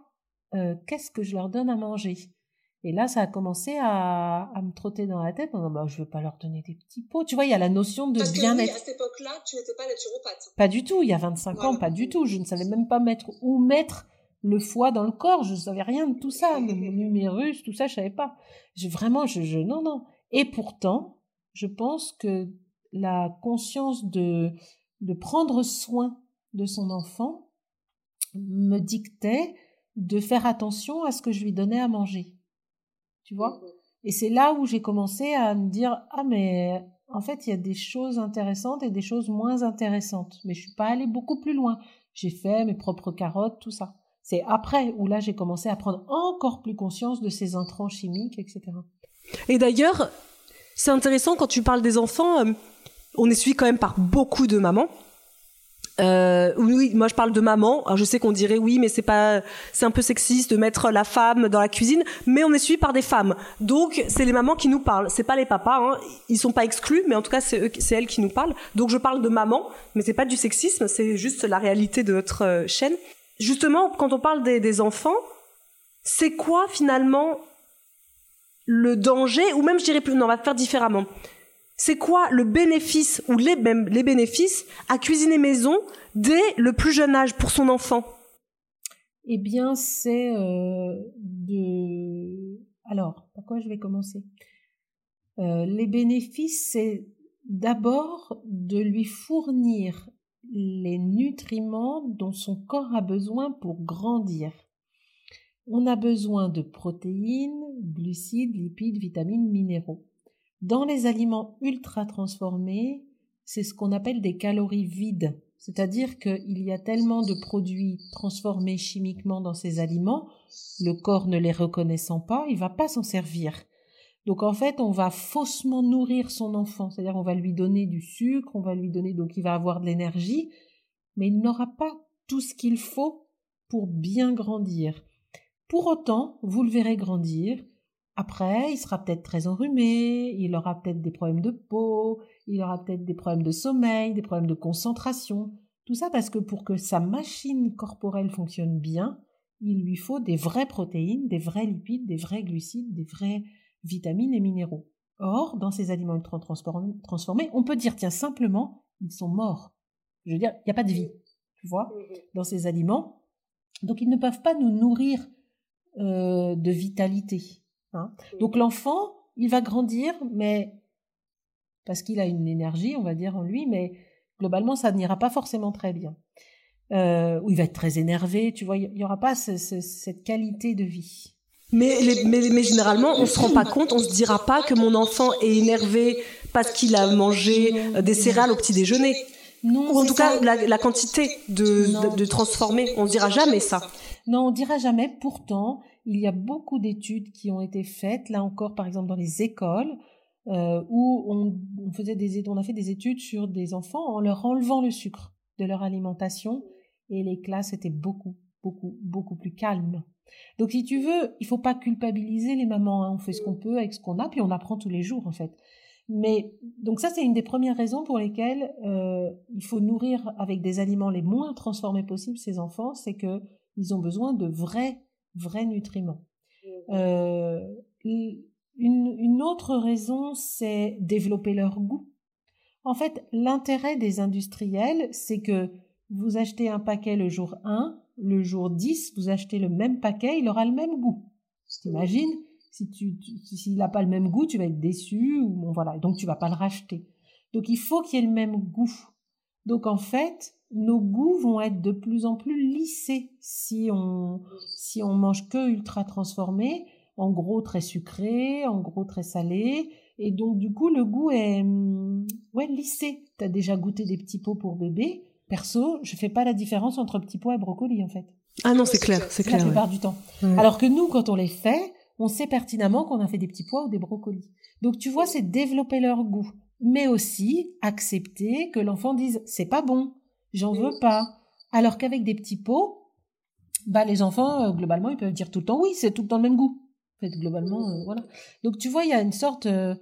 euh, qu'est-ce que je leur donne à manger? Et là, ça a commencé à, à me trotter dans la tête en disant, bah, je veux pas leur donner des petits pots. Tu vois, il y a la notion de bien-être. à cette époque-là, tu n'étais pas naturopathe. Pas du tout, il y a 25 ans, pas du tout. Je ne savais même pas mettre où mettre le foie dans le corps, je ne savais rien de tout ça, le numérus, tout ça, je savais pas. Je, vraiment, je, je, non, non. Et pourtant, je pense que la conscience de, de prendre soin de son enfant me dictait de faire attention à ce que je lui donnais à manger. Tu vois Et c'est là où j'ai commencé à me dire ah mais en fait il y a des choses intéressantes et des choses moins intéressantes. Mais je suis pas allée beaucoup plus loin. J'ai fait mes propres carottes, tout ça. C'est après où là j'ai commencé à prendre encore plus conscience de ces intrants chimiques, etc. Et d'ailleurs, c'est intéressant quand tu parles des enfants. Euh, on est suivi quand même par beaucoup de mamans euh, oui, moi je parle de maman. Alors je sais qu'on dirait oui, mais c'est pas, c'est un peu sexiste de mettre la femme dans la cuisine, mais on est suivi par des femmes. Donc c'est les mamans qui nous parlent. C'est pas les papas. Hein. Ils sont pas exclus, mais en tout cas c'est elles qui nous parlent. Donc je parle de maman, mais c'est pas du sexisme, c'est juste la réalité de notre euh, chaîne. Justement, quand on parle des, enfants, c'est quoi finalement le danger, ou même je dirais plus, on va faire différemment c'est quoi le bénéfice ou les, bénéfices à cuisiner maison dès le plus jeune âge pour son enfant? Eh bien, c'est euh, de. Alors, par quoi je vais commencer? Euh, Les bénéfices, c'est d'abord de lui fournir les nutriments dont son corps a besoin pour grandir. On a besoin de protéines, glucides, lipides, vitamines, minéraux. Dans les aliments ultra transformés, c'est ce qu'on appelle des calories vides. C'est-à-dire qu'il y a tellement de produits transformés chimiquement dans ces aliments, le corps ne les reconnaissant pas, il va pas s'en servir. Donc en fait, on va faussement nourrir son enfant, c'est-à-dire on va lui donner du sucre, on va lui donner donc il va avoir de l'énergie, mais il n'aura pas tout ce qu'il faut pour bien grandir. Pour autant, vous le verrez grandir, après, il sera peut-être très enrhumé, il aura peut-être des problèmes de peau, il aura peut-être des problèmes de sommeil, des problèmes de concentration. Tout ça parce que pour que sa machine corporelle fonctionne bien, il lui faut des vraies protéines, des vrais lipides, des vrais glucides, des vraies vitamines et minéraux. Or, dans ces aliments ultra transformés, on peut dire, tiens, simplement, ils sont morts. Je veux dire, il n'y a pas de vie, tu vois, dans ces aliments. Donc, ils ne peuvent pas nous nourrir euh, de vitalité. Hein. Donc l'enfant, il va grandir, mais parce qu'il a une énergie, on va dire, en lui, mais globalement, ça n'ira pas forcément très bien. Euh, ou il va être très énervé, tu vois, il n'y aura pas cette qualité de vie. Mais, mais, mais, généralement, on se rend pas compte, on se dira pas que mon enfant est énervé parce qu'il a mangé euh, des céréales au petit déjeuner. Non, Ou en tout ça. cas, la, la quantité de, de, de transformer. On dira jamais ça. Non, on dira jamais. Pourtant, il y a beaucoup d'études qui ont été faites, là encore, par exemple, dans les écoles, euh, où on, faisait des, on a fait des études sur des enfants en leur enlevant le sucre de leur alimentation, et les classes étaient beaucoup, beaucoup, beaucoup plus calmes. Donc, si tu veux, il faut pas culpabiliser les mamans. hein. On fait ce qu'on peut avec ce qu'on a, puis on apprend tous les jours, en fait. Mais donc ça, c'est une des premières raisons pour lesquelles euh, il faut nourrir avec des aliments les moins transformés possibles ces enfants, c'est que ils ont besoin de vrais, vrais nutriments. Euh, une, une autre raison, c'est développer leur goût. En fait, l'intérêt des industriels, c'est que vous achetez un paquet le jour 1, le jour 10, vous achetez le même paquet, il aura le même goût. T'imagines si tu, tu- s'il n'a pas le même goût, tu vas être déçu ou bon voilà, donc tu vas pas le racheter. Donc il faut qu'il y ait le même goût. Donc en fait, nos goûts vont être de plus en plus lissés si on si on mange que ultra transformé, en gros très sucré, en gros très salé, et donc du coup le goût est hum, ouais lissé. T'as déjà goûté des petits pots pour bébé. Perso, je fais pas la différence entre petits pois et brocoli en fait Ah non, c'est clair, c'est la clair. ouais. plupart du temps. Ouais. Alors que nous, quand on les fait, on sait pertinemment qu'on a fait des petits pois ou des brocolis. Donc tu vois, c'est développer leur goût, mais aussi accepter que l'enfant dise c'est pas bon, j'en veux pas. Alors qu'avec des petits pots, bah les enfants euh, globalement ils peuvent dire tout le temps oui, c'est tout le temps le même goût. En fait, globalement, euh, voilà. Donc tu vois, il y a une sorte euh,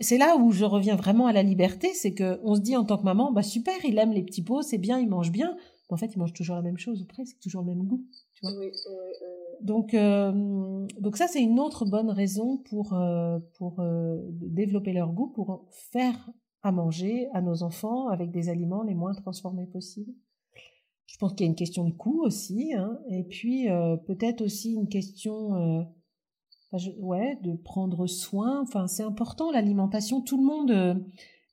c'est là où je reviens vraiment à la liberté, c'est que on se dit en tant que maman, bah super, il aime les petits pots, c'est bien, il mange bien. Mais en fait, il mange toujours la même chose ou presque, toujours le même goût. Tu vois. Donc, euh, donc ça, c'est une autre bonne raison pour, pour développer leur goût, pour faire à manger à nos enfants avec des aliments les moins transformés possibles. Je pense qu'il y a une question de coût aussi, hein, et puis euh, peut-être aussi une question, euh, ouais, de prendre soin. Enfin, c'est important l'alimentation. Tout le monde euh,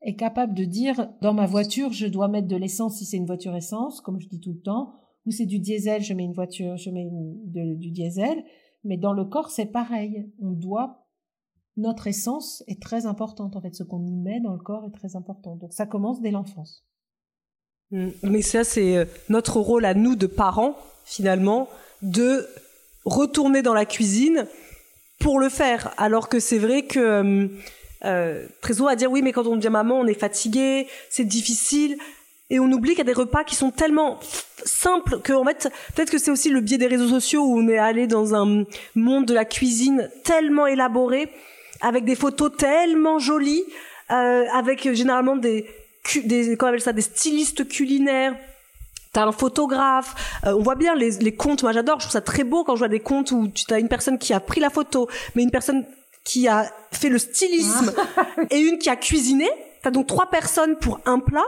est capable de dire dans ma voiture, je dois mettre de l'essence si c'est une voiture essence, comme je dis tout le temps, ou c'est du diesel, je mets une voiture, je mets du diesel. Mais dans le corps, c'est pareil. On doit notre essence est très importante en fait. Ce qu'on y met dans le corps est très important. Donc ça commence dès l'enfance. Mm. Mais ça, c'est euh, notre rôle à nous de parents, finalement, de retourner dans la cuisine pour le faire. Alors que c'est vrai que euh, euh, très souvent à dire oui, mais quand on devient maman, on est fatigué, c'est difficile. Et on oublie qu'il y a des repas qui sont tellement simples que, en fait, peut-être que c'est aussi le biais des réseaux sociaux où on est allé dans un monde de la cuisine tellement élaboré, avec des photos tellement jolies, euh, avec euh, généralement des, comment on appelle ça, des stylistes culinaires. T'as un photographe, euh, on voit bien les, les comptes, moi j'adore, je trouve ça très beau quand je vois des comptes où tu as une personne qui a pris la photo, mais une personne qui a fait le stylisme et une qui a cuisiné. T'as donc trois personnes pour un plat.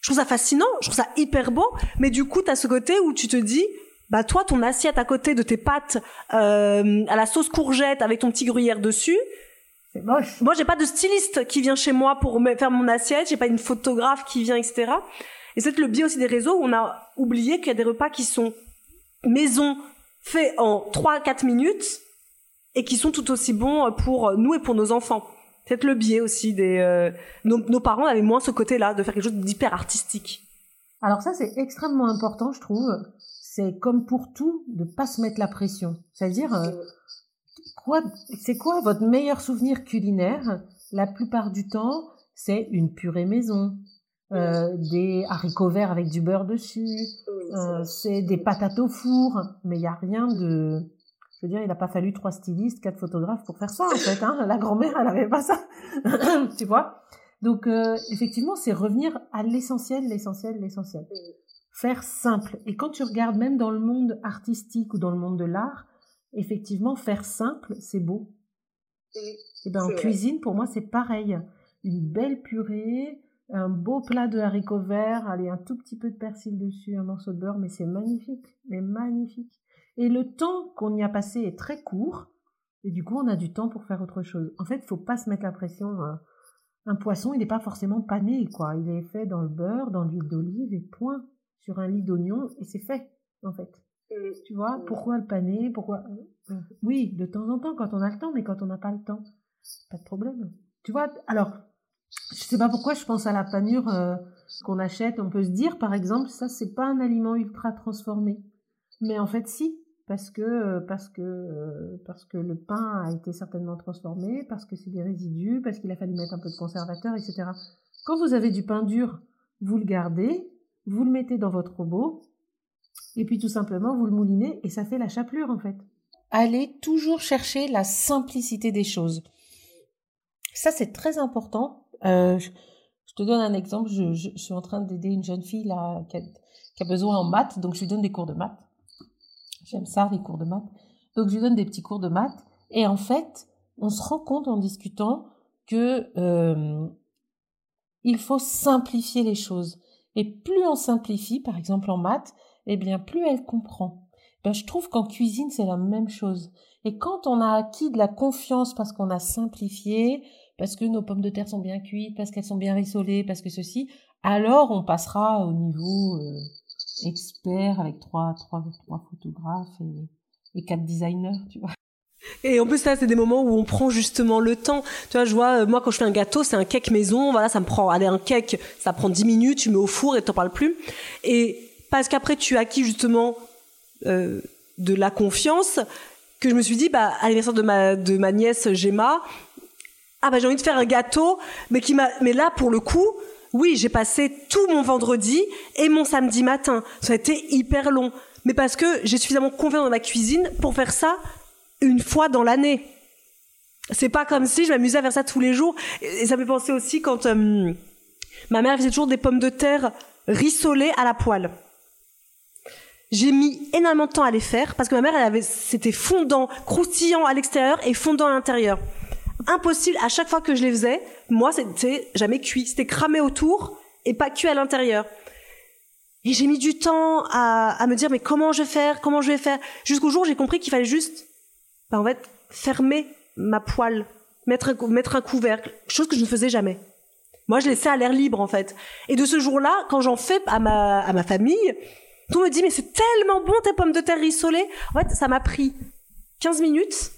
Je trouve ça fascinant, je trouve ça hyper beau, mais du coup t'as ce côté où tu te dis, bah toi ton assiette à côté de tes pâtes euh, à la sauce courgette avec ton petit gruyère dessus, C'est moche. moi, j'ai pas de styliste qui vient chez moi pour me faire mon assiette. J'ai pas une photographe qui vient, etc. Et c'est le biais aussi des réseaux où on a oublié qu'il y a des repas qui sont maison, faits en 3-4 minutes et qui sont tout aussi bons pour nous et pour nos enfants. C'est le biais aussi des... euh, nos, nos parents avaient moins ce côté-là de faire quelque chose d'hyper artistique. Alors ça, c'est extrêmement important, je trouve. C'est comme pour tout, de pas se mettre la pression. C'est-à-dire, euh, quoi, c'est quoi votre meilleur souvenir culinaire? La plupart du temps, c'est une purée maison, euh, des haricots verts avec du beurre dessus, euh, c'est des patates au four, mais il y a rien de... Je veux dire, il n'a pas fallu trois stylistes, quatre photographes pour faire ça, en fait. Hein. La grand-mère, elle avait pas ça. tu vois? Donc, euh, effectivement, c'est revenir à l'essentiel, l'essentiel, l'essentiel. Faire simple. Et quand tu regardes même dans le monde artistique ou dans le monde de l'art, effectivement, faire simple, c'est beau. Et ben en cuisine, pour moi, c'est pareil. Une belle purée, un beau plat de haricots verts, allez, un tout petit peu de persil dessus, un morceau de beurre, mais c'est magnifique, mais magnifique. Et le temps qu'on y a passé est très court, et du coup, on a du temps pour faire autre chose. En fait, il faut pas se mettre la pression. euh, Un poisson, il n'est pas forcément pané, quoi. Il est fait dans le beurre, dans l'huile d'olive, et point. Sur un lit d'oignon, et c'est fait, en fait. Tu vois, pourquoi le paner Pourquoi euh, Oui, de temps en temps, quand on a le temps, mais quand on n'a pas le temps, pas de problème. Tu vois, alors, je sais pas pourquoi je pense à la panure euh, qu'on achète. On peut se dire, par exemple, ça c'est pas un aliment ultra transformé, mais en fait si, parce que euh, parce que euh, parce que le pain a été certainement transformé, parce que c'est des résidus, parce qu'il a fallu mettre un peu de conservateur, etc. Quand vous avez du pain dur, vous le gardez, vous le mettez dans votre robot, et puis tout simplement vous le moulinez et ça fait la chapelure en fait. Allez toujours chercher la simplicité des choses. Ça c'est très important euh, je, te donne un exemple. Je, suis en train d'aider une jeune fille là qui a, qui a, besoin en maths, donc je lui donne des cours de maths. J'aime ça, les cours de maths. Donc je lui donne des petits cours de maths. Et en fait, on se rend compte en discutant que euh, il faut simplifier les choses. Et plus on simplifie, par exemple en maths, eh bien plus elle comprend. Ben, je trouve qu'en cuisine, c'est la même chose. Et quand on a acquis de la confiance parce qu'on a simplifié, parce que nos pommes de terre sont bien cuites, parce qu'elles sont bien rissolées, parce que ceci, alors on passera au niveau euh, expert avec trois, trois, trois photographes et, quatre designers, tu vois. Et en plus ça c'est des moments où on prend justement le temps. Tu vois, je vois euh, moi quand je fais un gâteau, c'est un cake maison, voilà, ça me prend allez un cake, ça prend 10 minutes, tu mets au four et t'en parles plus. Et parce qu'après tu as acquis justement euh, de la confiance que je me suis dit bah à l'anniversaire de ma de ma nièce Gemma, ah bah j'ai envie de faire un gâteau, mais qui m'a, mais là pour le coup, oui, j'ai passé tout mon vendredi et mon samedi matin. Ça a été hyper long, mais parce que j'ai suffisamment confiance dans ma cuisine pour faire ça une fois dans l'année. C'est pas comme si je m'amusais à faire ça tous les jours. Et ça me fait penser aussi quand euh, ma mère faisait toujours des pommes de terre rissolées à la poêle. J'ai mis énormément de temps à les faire parce que ma mère, elle avait, c'était fondant, croustillant à l'extérieur et fondant à l'intérieur impossible. À chaque fois que je les faisais, moi, c'était jamais cuit. C'était cramé autour et pas cuit à l'intérieur. Et j'ai mis du temps à, me dire, mais comment je vais faire, comment je vais faire, jusqu'au jour j'ai compris qu'il fallait juste, bah, en fait, fermer ma poêle, mettre un, mettre couvercle, chose que je ne faisais jamais. Moi, je laissais à l'air libre, en fait. Et de ce jour-là, quand j'en fais à ma, à ma famille, tout me dit, mais c'est tellement bon tes pommes de terre rissolées. En fait, ça m'a pris 15 minutes.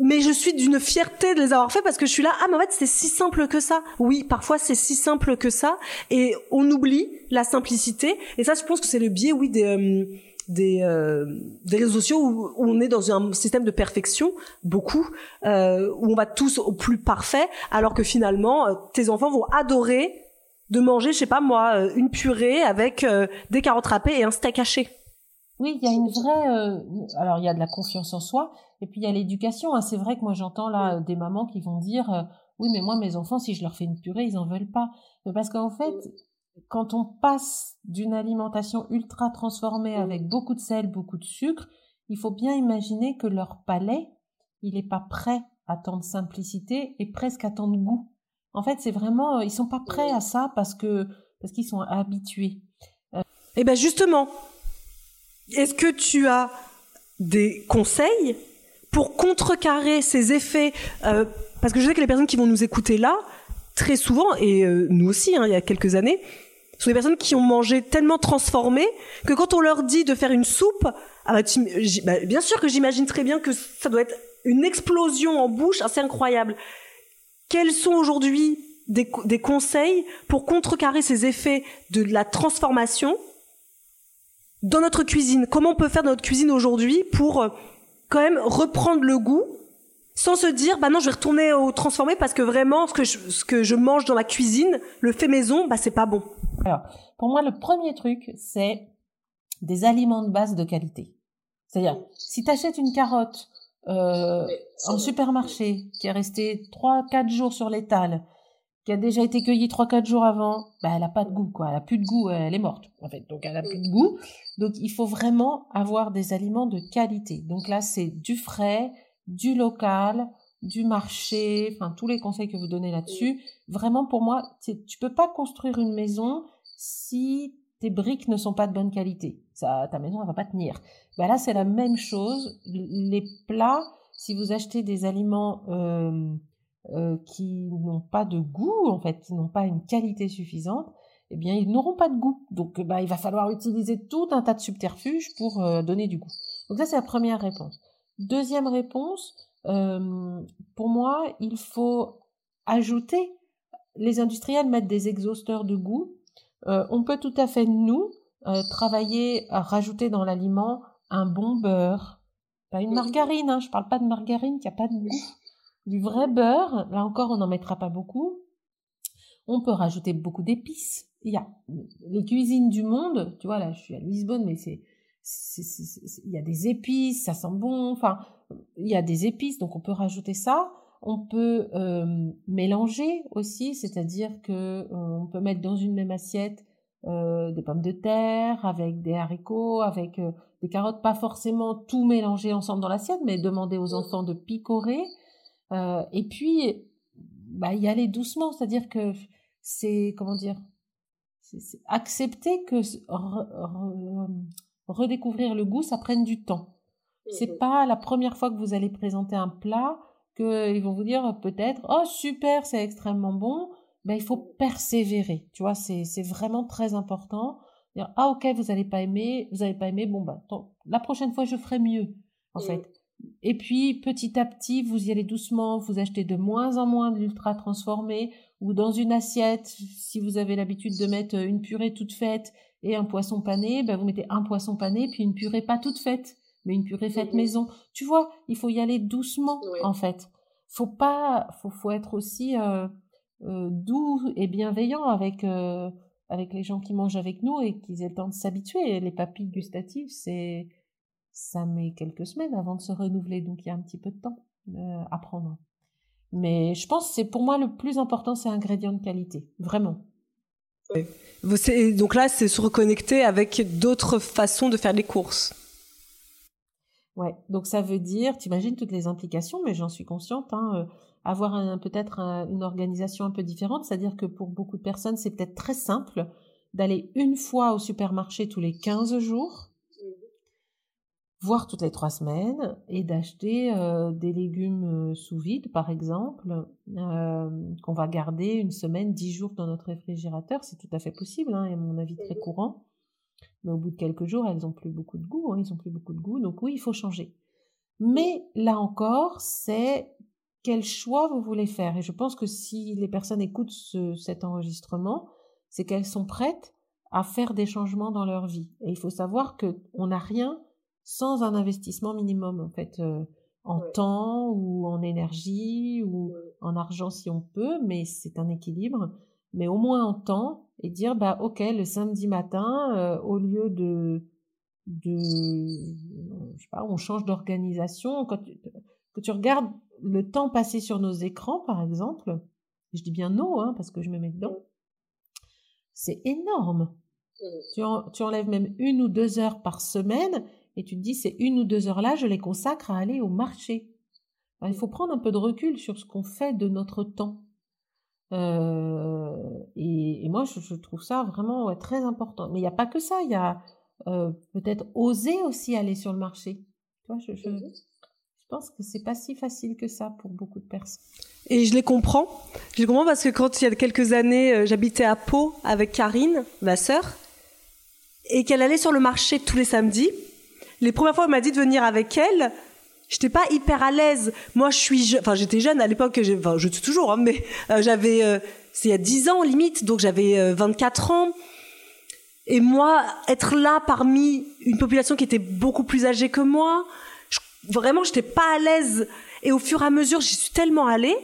Mais je suis d'une fierté de les avoir fait parce que je suis là ah mais en fait c'est si simple que ça. Oui parfois c'est si simple que ça. Et on oublie la simplicité. Et ça je pense que c'est le biais oui des euh, des, euh, des réseaux sociaux où, on est dans un système de perfection beaucoup euh, où on va tous au plus parfait alors que finalement euh, tes enfants vont adorer de manger je sais pas moi euh, une purée avec des carottes râpées et un steak haché oui, il y a une vraie. alors, il y a de la confiance en soi, et puis il y a l'éducation. Hein. C'est vrai que moi j'entends là des mamans qui vont dire euh, oui mais moi mes enfants si je leur fais une purée ils en veulent pas. parce qu'en fait quand on passe d'une alimentation ultra transformée avec beaucoup de sel, beaucoup de sucre, il faut bien imaginer que leur palais il n'est pas prêt à tant de simplicité et presque à tant de goût. En fait c'est vraiment ils sont pas prêts à ça parce que parce qu'ils sont habitués. Euh... Eh ben justement, est-ce que tu as des conseils pour contrecarrer ces effets, euh, parce que je sais que les personnes qui vont nous écouter là, très souvent, et euh, nous aussi, hein, il y a quelques années, sont des personnes qui ont mangé tellement transformé que quand on leur dit de faire une soupe, ah bah, bah, bien sûr que j'imagine très bien que ça doit être une explosion en bouche assez incroyable. Quels sont aujourd'hui des, conseils pour contrecarrer ces effets de la transformation dans notre cuisine? Comment on peut faire dans notre cuisine aujourd'hui pour euh, quand même reprendre le goût sans se dire bah non je vais retourner au transformé parce que vraiment ce que je, ce que je mange dans la cuisine le fait maison bah c'est pas bon. Alors pour moi le premier truc c'est des aliments de base de qualité. C'est-à-dire si tu achètes une carotte euh, en supermarché qui est restée 3 4 jours sur l'étal qui a déjà été cueillie 3-4 jours avant, bah, elle a pas de goût, quoi. Elle a plus de goût, elle est morte, en fait. Donc, elle a plus de goût. Donc, il faut vraiment avoir des aliments de qualité. Donc là, c'est du frais, du local, du marché, enfin, tous les conseils que vous donnez là-dessus. Vraiment, pour moi, tu peux pas construire une maison si tes briques ne sont pas de bonne qualité. Ta maison, elle va pas tenir. Bah là, c'est la même chose. Les plats, si vous achetez des aliments, euh, euh, qui n'ont pas de goût, en fait, qui n'ont pas une qualité suffisante, eh bien, ils n'auront pas de goût. Donc, bah, il va falloir utiliser tout un tas de subterfuges pour euh, donner du goût. Donc ça, c'est la première réponse. Deuxième réponse, euh, pour moi, il faut ajouter les industriels mettent des exhausteurs de goût. Euh, on peut tout à fait, nous, euh, travailler à rajouter dans l'aliment un bon beurre. Pas une margarine, hein, je parle pas de margarine qui a pas de goût. Du vrai beurre, là encore, on n'en mettra pas beaucoup. On peut rajouter beaucoup d'épices. Il y a les cuisines du monde, tu vois, là, je suis à Lisbonne, mais c'est, il y a des épices, ça sent bon, enfin, il y a des épices, donc on peut rajouter ça. On peut euh, mélanger aussi, c'est-à-dire que euh, on peut mettre dans une même assiette euh, des pommes de terre avec des haricots, avec des carottes, pas forcément tout mélanger ensemble dans l'assiette, mais demander aux enfants de picorer. et puis, bah, y aller doucement, c'est-à-dire que c'est comment dire, c'est accepter que redécouvrir le goût, ça prenne du temps. C'est mmh pas la première fois que vous allez présenter un plat qu'ils vont vous dire peut-être oh super c'est extrêmement bon ben il faut persévérer tu vois c'est c'est vraiment très important. Dire ah ok vous n'allez pas aimer vous n'allez pas aimé bon ben la prochaine fois je ferai mieux en fait et puis petit à petit vous y allez doucement vous achetez de moins en moins de l'ultra transformé ou dans une assiette si vous avez l'habitude de mettre une purée toute faite et un poisson pané ben vous mettez un poisson pané puis une purée pas toute faite mais une purée faite maison. Tu vois, il faut y aller doucement en fait. Faut pas, faut, faut être aussi euh, doux et bienveillant avec euh, avec les gens qui mangent avec nous et qu'ils aient le temps de s'habituer. Les papilles gustatives, c'est ça met quelques semaines avant de se renouveler, donc il y a un petit peu de temps à prendre. Mais je pense c'est pour moi le plus important, c'est ingrédient de qualité, vraiment. Donc là, c'est se reconnecter avec d'autres façons de faire les courses. Ouais, donc ça veut dire, t'imagines toutes les implications, mais j'en suis consciente, hein, euh, avoir peut-être une organisation un peu différente, c'est-à-dire que pour beaucoup de personnes, c'est peut-être très simple d'aller une fois au supermarché tous les 15 jours, voire toutes les trois semaines, et d'acheter euh, des légumes euh, sous vide, par exemple, qu'on va garder une semaine, dix jours dans notre réfrigérateur. C'est tout à fait possible, hein, et à mon avis très courant. Mais au bout de quelques jours, elles ont plus beaucoup de goût, hein, ils ont plus beaucoup de goût, donc oui, il faut changer. Mais là encore, c'est quel choix vous voulez faire. Et je pense que si les personnes écoutent cet enregistrement, c'est qu'elles sont prêtes à faire des changements dans leur vie. Et il faut savoir que on n'a rien sans un investissement minimum, en fait, euh, en temps ou en énergie ou en argent si on peut, mais c'est un équilibre. Mais au moins en temps, et dire bah ok le samedi matin euh, au lieu de de je sais pas on change d'organisation quand tu, tu regardes le temps passé sur nos écrans par exemple je dis bien nos hein, parce que je me mets dedans c'est énorme tu, tu enlèves même une ou deux heures par semaine et tu te dis c'est une ou deux heures là je les consacre à aller au marché il faut prendre un peu de recul sur ce qu'on fait de notre temps euh, et, et, moi, je, je, trouve ça vraiment ouais, très important. Mais il n'y a pas que ça. Il y a euh, peut-être oser aussi aller sur le marché. Tu vois, je pense que c'est pas si facile que ça pour beaucoup de personnes. Et je les comprends. Je les comprends parce que quand il y a quelques années, euh, j'habitais à Pau avec Karine, ma sœur, et qu'elle allait sur le marché tous les samedis. Les premières fois, elle m'a dit de venir avec elle j'étais pas hyper à l'aise. Moi, je suis, enfin, j'étais jeune à l'époque, enfin, je suis toujours, hein, mais euh, j'avais, euh, c'est il y a 10 ans limite, donc j'avais 24 euh, ans. Et moi, être là parmi une population qui était beaucoup plus âgée que moi, je, vraiment, j'étais pas à l'aise. Et au fur et à mesure, j'y suis tellement allée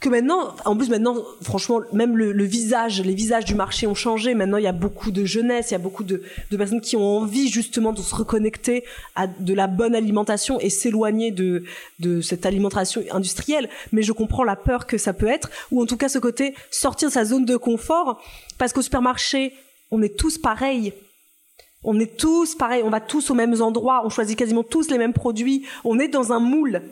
que maintenant, en plus maintenant, franchement, même le, visage, les visages du marché ont changé. Maintenant, il y a beaucoup de jeunesse, il y a beaucoup de, personnes qui ont envie justement de se reconnecter à de la bonne alimentation et s'éloigner de, de cette alimentation industrielle. Mais je comprends la peur que ça peut être, ou en tout cas ce côté sortir de sa zone de confort, parce qu'au supermarché, on est tous pareils. On est tous pareils, on va tous aux mêmes endroits, on choisit quasiment tous les mêmes produits, on est dans un moule.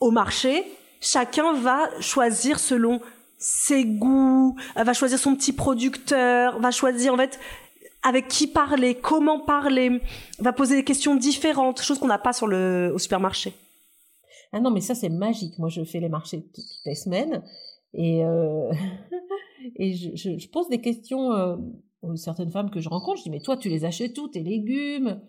Au marché, chacun va choisir selon ses goûts, va choisir son petit producteur, va choisir en fait avec qui parler, comment parler, va poser des questions différentes, choses qu'on n'a pas sur le au supermarché. Ah non, mais ça c'est magique. Moi, je fais les marchés toutes les semaines et euh, et je, je, pose des questions euh, certaines femmes que je rencontre. Je dis mais toi, tu les achètes tous tes légumes?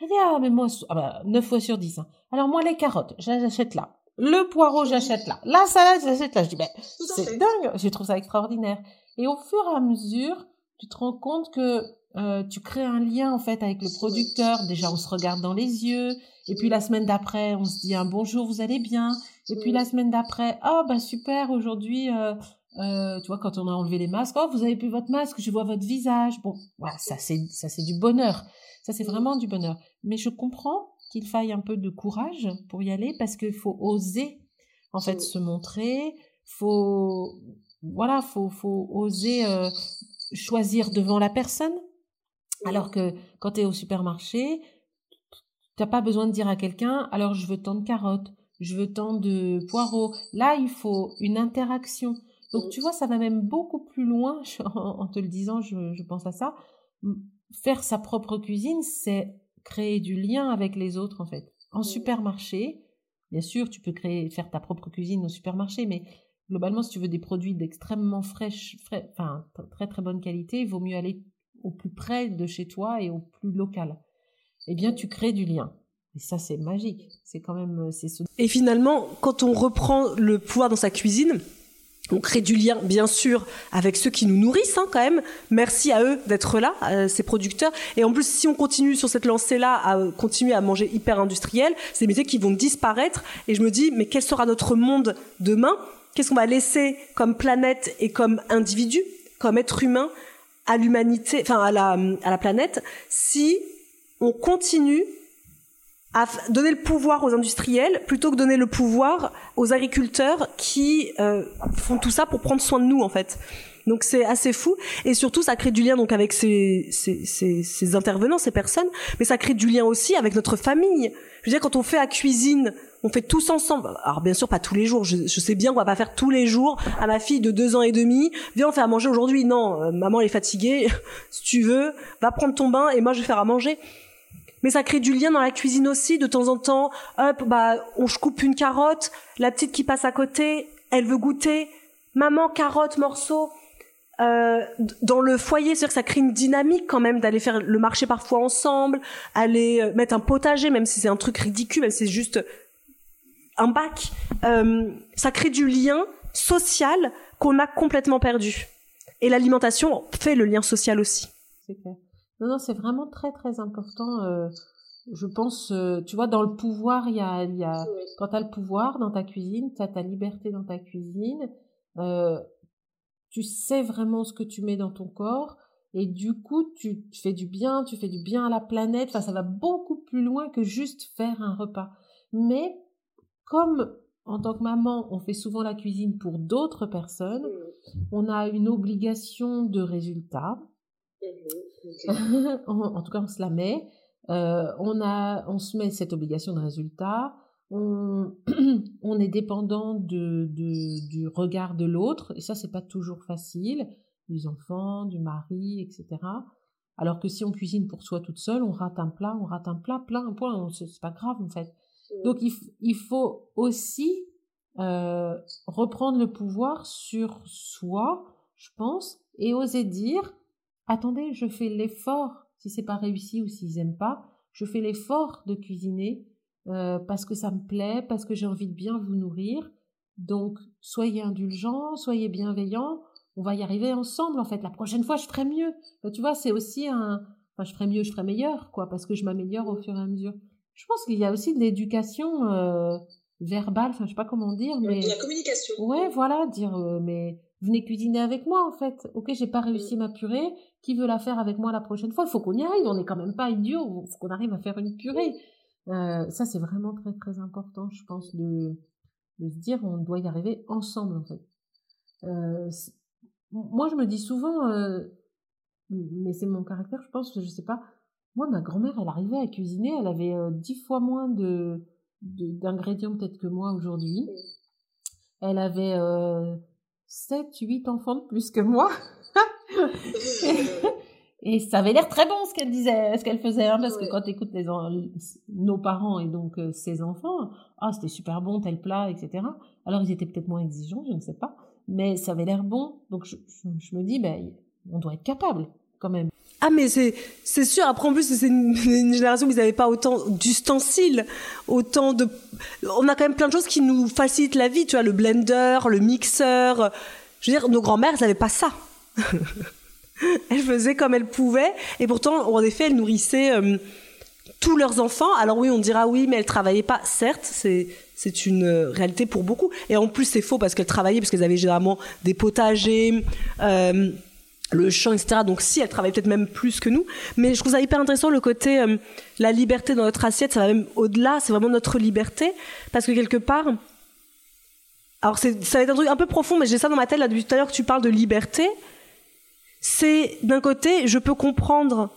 Elle dit ah mais moi ah bah, 9 fois sur 10. Hein. Alors moi les carottes, je les achète là. le poireau, j'achète là. La salade, j'achète là. Je dis, ben, c'est dingue. Je trouve ça extraordinaire. Et au fur et à mesure, tu te rends compte que euh, tu crées un lien en fait avec le producteur. Déjà, on se regarde dans les yeux. Et puis la semaine d'après, on se dit un bonjour, vous allez bien. Et puis la semaine d'après, oh bah super, aujourd'hui, euh, euh, tu vois, quand on a enlevé les masques, oh vous avez plus votre masque, je vois votre visage. Bon, voilà, ça c'est ça c'est du bonheur. Ça c'est vraiment du bonheur. Mais je comprends qu'il faille un peu de courage pour y aller parce qu'il faut oser en fait se montrer. Faut voilà, faut faut oser euh, choisir devant la personne. Alors que quand tu es au supermarché, t'as pas besoin de dire à quelqu'un alors je veux tant de carottes, je veux tant de poireaux. Là, il faut une interaction. Donc tu vois, ça va même beaucoup plus loin en, te le disant, je, je pense à ça. Faire sa propre cuisine, c'est créer du lien avec les autres en fait. En supermarché, bien sûr, tu peux créer, faire ta propre cuisine au supermarché, mais globalement, si tu veux des produits d'extrêmement fraîche, frais, enfin très très bonne qualité, il vaut mieux aller au plus près de chez toi et au plus local. Eh bien, tu crées du lien. Et ça, c'est magique. C'est quand même, euh, Et finalement, quand on reprend le pouvoir dans sa cuisine, on crée du lien, bien sûr, avec ceux qui nous nourrissent, hein, quand même. Merci à eux d'être là, ces producteurs. Et en plus, si on continue sur cette lancée-là, à continuer à manger hyper industriel, c'est des métiers qui vont disparaître. Et je me dis, mais quel sera notre monde demain? Qu'est-ce qu'on va laisser comme planète et comme individu, comme être humain à l'humanité, enfin à la planète, si on continue à donner le pouvoir aux industriels plutôt que donner le pouvoir aux agriculteurs qui euh, font tout ça pour prendre soin de nous en fait. Donc c'est assez fou et surtout ça crée du lien donc avec ces, ces, ces, intervenants, ces personnes, mais ça crée du lien aussi avec notre famille. Je veux dire quand on fait à cuisine, on fait tous ensemble. Alors bien sûr pas tous les jours. Je, je sais bien qu'on va pas faire tous les jours à ma fille de deux ans et demi. Viens on fait à manger aujourd'hui. Non, euh, maman elle est fatiguée. si tu veux, va prendre ton bain et moi je vais faire à manger mais ça crée du lien dans la cuisine aussi. De temps en temps, hop, bah, on je coupe une carotte, la petite qui passe à côté, elle veut goûter. Maman, carotte, morceau. Euh, dans le foyer, c'est-à-dire que ça crée une dynamique quand même d'aller faire le marché parfois ensemble, aller euh, mettre un potager, même si c'est un truc ridicule, même si c'est juste un bac. Euh, ça crée du lien social qu'on a complètement perdu. Et l'alimentation fait le lien social aussi. C'est clair. Non, non, c'est vraiment très très important. Euh, je pense, euh, tu vois, dans le pouvoir, il y a, il y a quand tu as le pouvoir dans ta cuisine, tu as ta liberté dans ta cuisine, euh, tu sais vraiment ce que tu mets dans ton corps, et du coup, tu fais du bien, tu fais du bien à la planète, enfin, ça va beaucoup plus loin que juste faire un repas. Mais comme en tant que maman, on fait souvent la cuisine pour d'autres personnes, on a une obligation de résultat. en, tout cas, on se la met. Euh, on, a, on se met cette obligation de résultat. On, on est dépendant de, de, du regard de l'autre. Et ça, c'est pas toujours facile. Des enfants, du mari, etc. Alors que si on cuisine pour soi toute seule, on rate un plat, on rate un plat, plein, un point, c'est pas grave en fait. Donc il, il faut aussi euh, reprendre le pouvoir sur soi, je pense, et oser dire attendez, je fais l'effort, si c'est pas réussi ou s'ils aiment pas, je fais l'effort de cuisiner euh, parce que ça me plaît, parce que j'ai envie de bien vous nourrir. Donc, soyez indulgents, soyez bienveillants. On va y arriver ensemble, en fait. La prochaine fois, je ferai mieux. tu vois, c'est aussi un, enfin, je ferai mieux, je ferai meilleur, quoi, parce que je m'améliore au fur et à mesure. Je pense qu'il y a aussi de l'éducation euh, verbale, enfin, je sais pas comment dire, mais. De la communication. Ouais, voilà, dire, euh, mais venez cuisiner avec moi, en fait. Ok, j'ai pas réussi ma purée, qui veut la faire avec moi la prochaine fois? Il faut qu'on y arrive, on n'est quand même pas idiot, il faut qu'on arrive à faire une purée. Euh, ça, c'est vraiment très très important, je pense, de, de se dire on doit y arriver ensemble, en fait. Euh, moi, je me dis souvent, euh, mais c'est mon caractère, je pense, je sais pas. Moi, ma grand-mère, elle arrivait à cuisiner, elle avait dix fois moins de d'ingrédients peut-être que moi aujourd'hui. Elle avait 7, 8 enfants de plus que moi. et ça avait l'air très bon ce qu'elle disait, ce qu'elle faisait, hein, parce que quand tu écoutes les, nos parents et donc euh, ses enfants, ah c'était super bon tel plat, etc. Alors ils étaient peut-être moins exigeants, je ne sais pas, mais ça avait l'air bon. Donc je, je, me dis, ben on doit être capable quand même. Ah mais c'est sûr. Après en plus c'est une, génération où ils n'avaient pas autant d'ustensiles, autant de. On a quand même plein de choses qui nous facilitent la vie. Tu vois le blender, le mixeur. Je veux dire nos grands-mères elles n'avaient pas ça. elles faisaient comme elles pouvaient et pourtant en effet elles nourrissaient euh, tous leurs enfants. Alors oui on dira oui mais elles travaillaient pas. Certes c'est c'est une réalité pour beaucoup. Et en plus, c'est faux parce qu'elles travaillaient, parce qu'elles avaient généralement des potagers, euh, le champ, etc. Donc si, elles travaillaient peut-être même plus que nous. Mais je trouve ça hyper intéressant le côté euh, la liberté dans notre assiette, ça va même au-delà, c'est vraiment notre liberté. Parce que quelque part, alors ça va être un truc un peu profond, mais j'ai ça dans ma tête là depuis tout à l'heure que tu parles de liberté. C'est d'un côté, je peux comprendre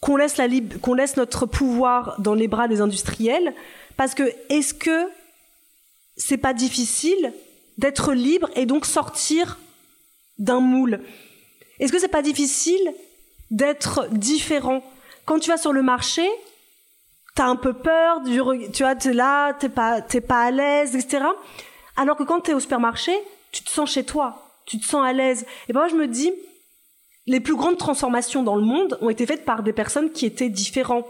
qu'on laisse, la qu'on laisse notre pouvoir dans les bras des industriels, parce que est-ce que c'est pas difficile d'être libre et donc sortir d'un moule? Est-ce que c'est pas difficile d'être différent? Quand tu vas sur le marché, t'as un peu peur, tu vois, là, t'es pas, t'es pas à l'aise, etc. Alors que quand t'es au supermarché, tu te sens chez toi, tu te sens à l'aise. Et ben moi je me dis, les plus grandes transformations dans le monde ont été faites par des personnes qui étaient différentes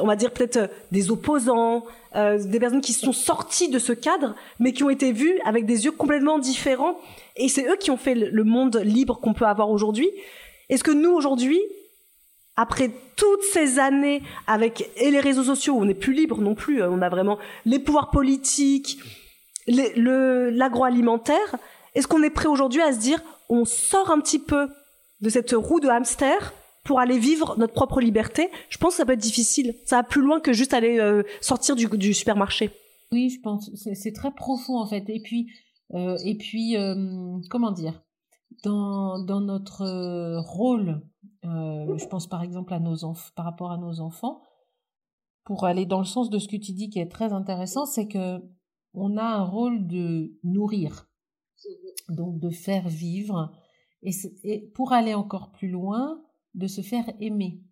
on va dire peut-être euh, des opposants, euh, des personnes qui sont sorties de ce cadre, mais qui ont été vues avec des yeux complètement différents. Et c'est eux qui ont fait le monde libre qu'on peut avoir aujourd'hui. Est-ce que nous, aujourd'hui, après toutes ces années avec et les réseaux sociaux, on n'est plus libre non plus, hein, on a vraiment les pouvoirs politiques, l'agroalimentaire, est-ce qu'on est prêt aujourd'hui à se dire, on sort un petit peu de cette roue de hamster pour aller vivre notre propre liberté, je pense que ça peut être difficile. Ça va plus loin que juste aller euh, sortir du, supermarché. Oui, je pense. C'est très profond en fait. Et puis, euh, et puis, euh, comment dire, dans, notre rôle, je pense par exemple à nos enfants, par rapport à nos enfants, pour aller dans le sens de ce que tu dis qui est très intéressant, c'est que on a un rôle de nourrir, donc de faire vivre. Et pour aller encore plus loin, de se faire aimer.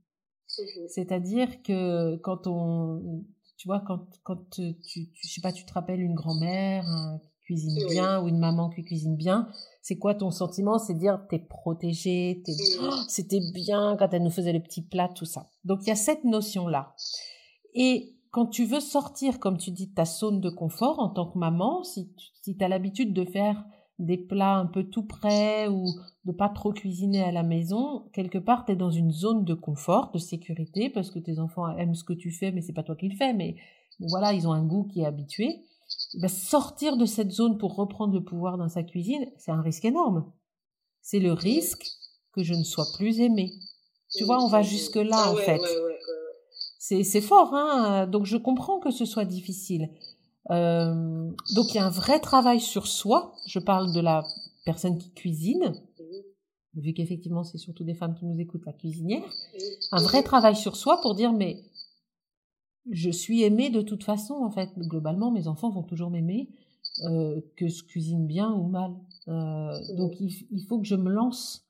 Mhm. C'est-à-dire que quand on, tu vois, quand, quand tu, tu, je sais pas, tu te rappelles une grand-mère hein, qui cuisine bien ou une maman qui cuisine bien, c'est quoi ton sentiment? C'est dire t'es protégé, t'es, oh, c'était bien quand elle nous faisait le petit plat, tout ça. Donc il y a cette notion-là. Et quand tu veux sortir, comme tu dis, de ta zone de confort en tant que maman, si tu si as l'habitude de faire des plats un peu tout près ou de pas trop cuisiner à la maison, quelque part, tu es dans une zone de confort, de sécurité, parce que tes enfants aiment ce que tu fais, mais c'est pas toi qui le fais, mais voilà, ils ont un goût qui est habitué. Ben, sortir de cette zone pour reprendre le pouvoir dans sa cuisine, c'est un risque énorme. C'est le risque que je ne sois plus aimée. Tu vois, on va jusque là, ah en fait. c'est fort, hein. Donc je comprends que ce soit difficile. Euh, donc il y a un vrai travail sur soi. Je parle de la personne qui cuisine, vu qu'effectivement c'est surtout des femmes qui nous écoutent, la cuisinière. Un vrai travail sur soi pour dire mais je suis aimée de toute façon en fait. Globalement, mes enfants vont toujours m'aimer, euh, que je cuisine bien ou mal. Euh, donc il, faut que je me lance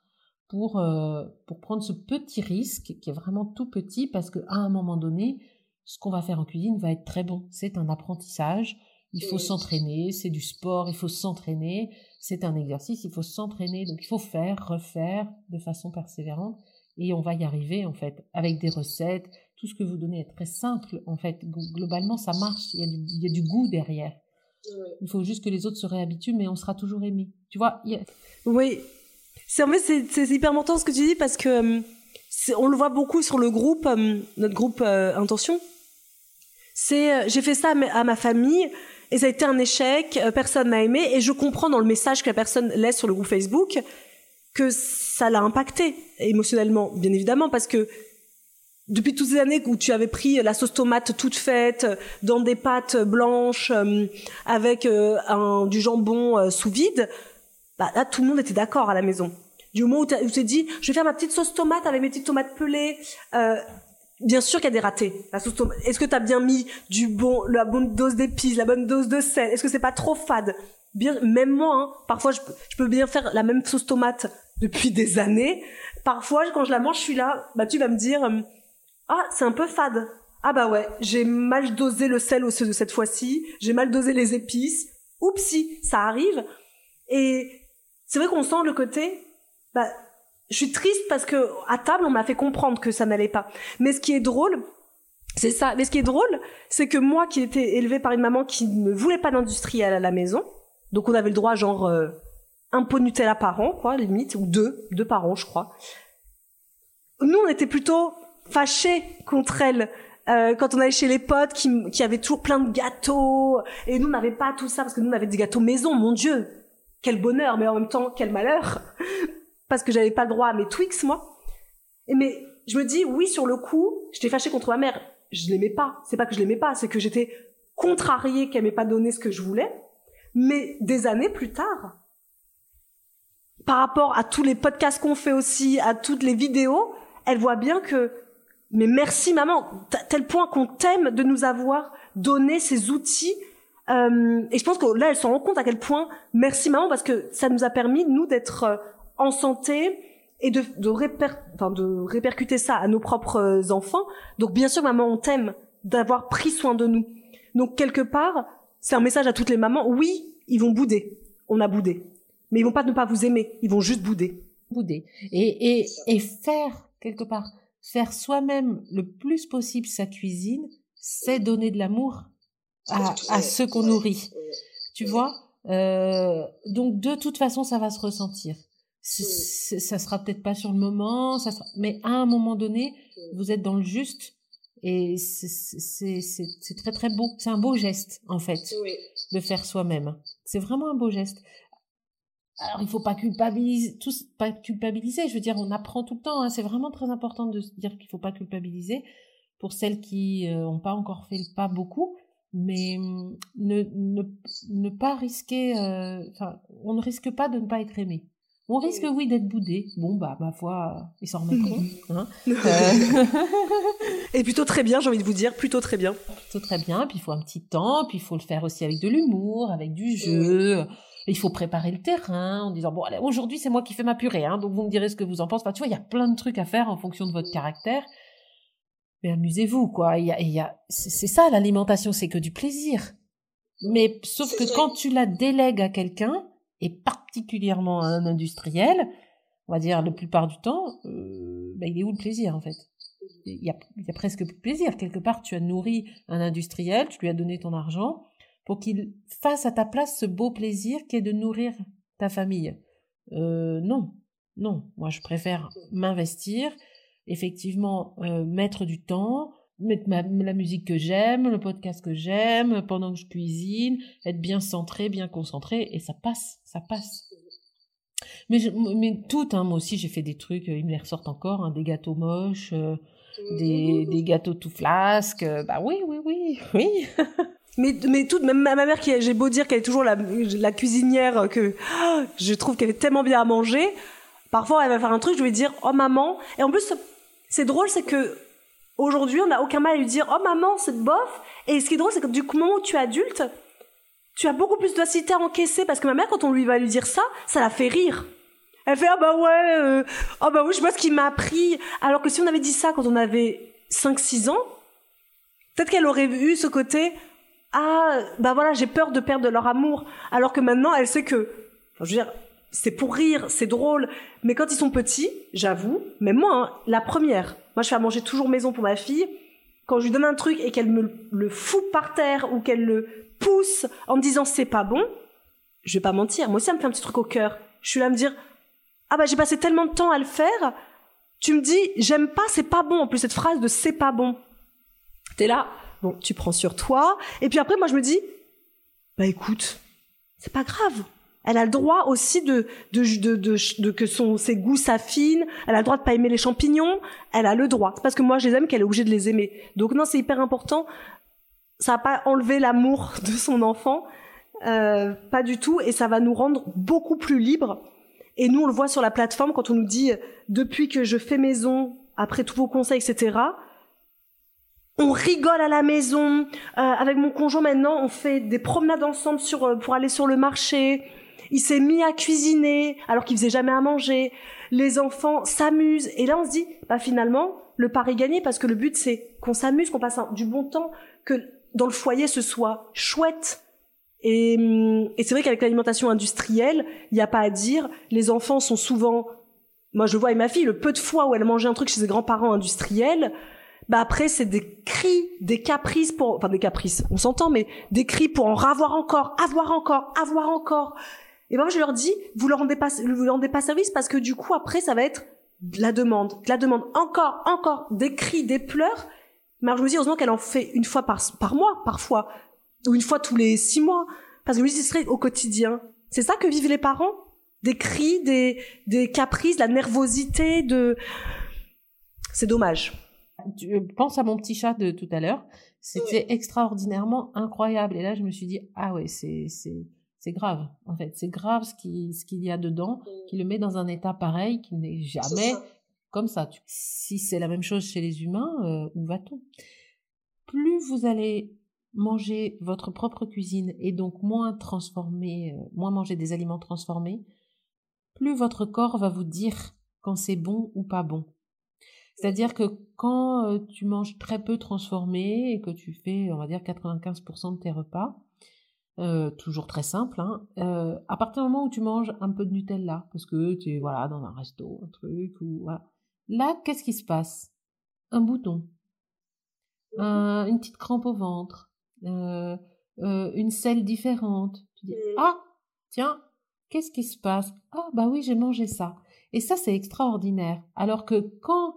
pour euh, pour prendre ce petit risque qui est vraiment tout petit parce que à un moment donné ce qu'on va faire en cuisine va être très bon. C'est un apprentissage. Il faut s'entraîner, c'est du sport, il faut s'entraîner, c'est un exercice, il faut s'entraîner, donc il faut faire, refaire de façon persévérante et on va y arriver en fait avec des recettes. Tout ce que vous donnez est très simple en fait. Globalement, ça marche. Il y a du, il y a du goût derrière. Il faut juste que les autres se réhabituent, mais on sera toujours aimé. Tu vois Oui. C'est en fait c'est hyper important ce que tu dis parce que on le voit beaucoup sur le groupe, euh, notre groupe euh, Intention c'est euh, j'ai fait ça à ma famille et ça a été un échec, euh, personne n'a aimé et je comprends dans le message que la personne laisse sur le groupe Facebook que ça l'a impacté émotionnellement, bien évidemment, parce que depuis toutes ces années où tu avais pris la sauce tomate toute faite dans des pâtes blanches euh, avec un, du jambon sous vide, bah là tout le monde était d'accord à la maison. Du moment où tu t'es dit, je vais faire ma petite sauce tomate avec mes petites tomates pelées, euh, bien sûr qu'il y a des ratés. Est-ce que tu as bien mis du bon, la bonne dose d'épices, la bonne dose de sel? Est-ce que c'est pas trop fade? Bien, même moi, hein, parfois je, peux bien faire la même sauce tomate depuis des années. Parfois, quand je la mange, je suis là, bah tu vas me dire, euh, ah c'est un peu fade. Ah bah ouais, j'ai mal dosé le sel de cette fois-ci, j'ai mal dosé les épices. Oupsie, ça arrive. Et c'est vrai qu'on sent le côté, bah je suis triste parce que à table on m'a fait comprendre que ça n'allait pas. Mais ce qui est drôle, c'est ça. Mais ce qui est drôle, c'est que moi qui étais élevée par une maman qui ne voulait pas d'industriel à la maison, donc on avait le droit genre euh, un pot de Nutella par an, quoi, limite, ou deux, deux par an, je crois. Nous, on était plutôt fâchés contre elle. Euh, quand on allait chez les potes qui, qui avaient toujours plein de gâteaux et nous on n'avait pas tout ça parce que nous on avait des gâteaux maison mon dieu quel bonheur mais en même temps quel malheur parce que j'avais pas le droit à mes Twix moi mais je me dis oui sur le coup j'étais fâchée contre ma mère je l'aimais pas. C'est pas que je l'aimais pas, c'est que j'étais contrariée qu'elle m'ait pas donné ce que je voulais. Mais des années plus tard, par rapport à tous les podcasts qu'on fait aussi, à toutes les vidéos, elle voit bien que, mais merci maman, tel point qu'on t'aime de nous avoir donné ces outils. Euh, et je pense que là, elle se rend compte à quel point merci maman parce que ça nous a permis nous d'être euh, en santé, et de, de, enfin, de répercuter ça à nos propres enfants. Donc bien sûr, maman, on t'aime d'avoir pris soin de nous. Donc quelque part, c'est un message à toutes les mamans. Oui, ils vont bouder. On a boudé. Mais ils vont pas ne pas vous aimer. Ils vont juste bouder. Bouder. Et, et, et faire, quelque part, faire soi-même le plus possible sa cuisine, c'est donner de l'amour à, à ceux qu'on nourrit. Tu vois euh, Donc de toute façon, ça va se ressentir ça sera peut-être pas sur le moment, ça sera... mais à un moment donné, vous êtes dans le juste et c'est très très beau. C'est un beau geste en fait de faire soi-même. C'est vraiment un beau geste. Alors il faut pas culpabiliser, tous pas culpabiliser. Je veux dire, on apprend tout le temps. Hein. C'est vraiment très important de se dire qu'il faut pas culpabiliser pour celles qui n'ont euh, pas encore fait le pas beaucoup mais hum, ne, ne, ne pas risquer, euh, enfin, on ne risque pas de ne pas être aimé. On risque, oui, d'être boudé. Bon, bah, ma foi, ils s'en remettront. Hein euh. Et plutôt très bien, j'ai envie de vous dire, plutôt très bien. Plutôt très bien, puis il faut un petit temps, puis il faut le faire aussi avec de l'humour, avec du jeu. Il faut préparer le terrain en disant, bon, allez, aujourd'hui, c'est moi qui fais ma purée, hein, donc vous me direz ce que vous en pensez. Enfin, tu vois, il y a plein de trucs à faire en fonction de votre caractère. Mais amusez-vous, quoi. Il y a, il y a... C'est ça, l'alimentation, c'est que du plaisir. Mais sauf que quand tu la délègues à quelqu'un, et particulièrement un industriel, on va dire la plupart du temps, bah, il est où le plaisir en fait? Il y, a, il y a presque plus de plaisir. Quelque part, tu as nourri un industriel, tu lui as donné ton argent pour qu'il fasse à ta place ce beau plaisir qui est de nourrir ta famille. Euh, non, non. Moi, je préfère m'investir, effectivement, euh, mettre du temps, mettre ma, la musique que j'aime, le podcast que j'aime, pendant que je cuisine, être bien centré, bien concentré, et ça passe, ça passe. Mais, mais tout, hein, moi aussi j'ai fait des trucs, ils me les ressortent encore, hein, des gâteaux moches, euh, des, des gâteaux tout flasques, euh, bah oui, oui, oui, oui. mais, mais tout, même ma mère qui, j'ai beau dire qu'elle est toujours la, la cuisinière, que oh, je trouve qu'elle est tellement bien à manger, parfois elle va faire un truc, je vais dire, oh maman, et en plus c'est drôle, c'est que Aujourd'hui, on n'a aucun mal à lui dire Oh maman, c'est bof. Et ce qui est drôle, c'est que du moment où tu es adulte, tu as beaucoup plus de à encaisser parce que ma mère, quand on lui va lui dire ça, ça la fait rire. Elle fait Ah bah ouais, euh, ah bah oui, je vois ce qu'il m'a appris. Alors que si on avait dit ça quand on avait 5-6 ans, peut-être qu'elle aurait eu ce côté Ah bah voilà, j'ai peur de perdre leur amour. Alors que maintenant, elle sait que, je veux dire, c'est pour rire, c'est drôle. Mais quand ils sont petits, j'avoue, même moi, hein, la première, moi je fais à manger toujours maison pour ma fille. Quand je lui donne un truc et qu'elle me le fout par terre ou qu'elle le pousse en me disant c'est pas bon, je vais pas mentir. Moi aussi, ça me fait un petit truc au cœur. Je suis là à me dire ah bah j'ai passé tellement de temps à le faire. Tu me dis j'aime pas, c'est pas bon. En plus cette phrase de c'est pas bon. T'es là, bon, tu prends sur toi. Et puis après, moi je me dis bah écoute, c'est pas grave elle a le droit aussi de, de, de, que son, ses goûts s'affinent. Elle a le droit de pas aimer les champignons. Elle a le droit. C'est parce que moi je les aime qu'elle est obligée de les aimer. Donc non, c'est hyper important. Ça va pas enlever l'amour de son enfant, euh, pas du tout, et ça va nous rendre beaucoup plus libres. Et nous, on le voit sur la plateforme quand on nous dit depuis que je fais maison, après tous vos conseils, etc. On rigole à la maison. Euh, avec mon conjoint maintenant, on fait des promenades ensemble sur, euh, pour aller sur le marché. Il s'est mis à cuisiner alors qu'il faisait jamais à manger. Les enfants s'amusent. Et là, on se dit, bah finalement, le pari gagné parce que le but c'est qu'on s'amuse, qu'on passe du bon temps, que dans le foyer ce soit chouette. Et, et c'est vrai qu'avec l'alimentation industrielle, il n'y a pas à dire. Les enfants sont souvent moi je vois avec ma fille le peu de fois où elle mangeait un truc chez ses grands-parents industriels, bah après c'est des cris, des caprices pour, enfin des caprices, on s'entend, mais des cris pour en avoir encore, avoir encore, avoir encore. Et moi je leur dis, vous leur rendez pas, vous leur rendez pas service parce que du coup après ça va être de la demande, de la demande, encore, encore, des cris, des pleurs. Mais alors je me dis heureusement qu'elle en fait une fois par, par mois, parfois, ou une fois tous les six mois, parce que je me dis ce serait au quotidien. C'est ça que vivent les parents? Des cris, des, des caprices, de la nervosité, de... C'est dommage. Tu penses à mon petit chat de tout à l'heure. C'était extraordinairement incroyable. Et là, je me suis dit, ah ouais, c'est, c'est, c'est grave, en fait. C'est grave ce, qui, ce qu'il y a dedans, qui le met dans un état pareil, qui n'est jamais comme ça. Si c'est la même chose chez les humains, euh, où va-t-on? Plus vous allez manger votre propre cuisine et donc moins transformer, euh, moins manger des aliments transformés, plus votre corps va vous dire quand c'est bon ou pas bon. C'est-à-dire que quand euh, tu manges très peu transformé et que tu fais, on va dire, 95% de tes repas, euh, toujours très simple, hein, euh, à partir du moment où tu manges un peu de Nutella, parce que tu es voilà, dans un resto, un truc, ou voilà. Là, qu'est-ce qui se passe? Un bouton, une petite crampe au ventre, une selle différente. Tu dis, ah, tiens, qu'est-ce qui se passe? Ah, bah oui, j'ai mangé ça. Et ça, c'est extraordinaire. Alors que quand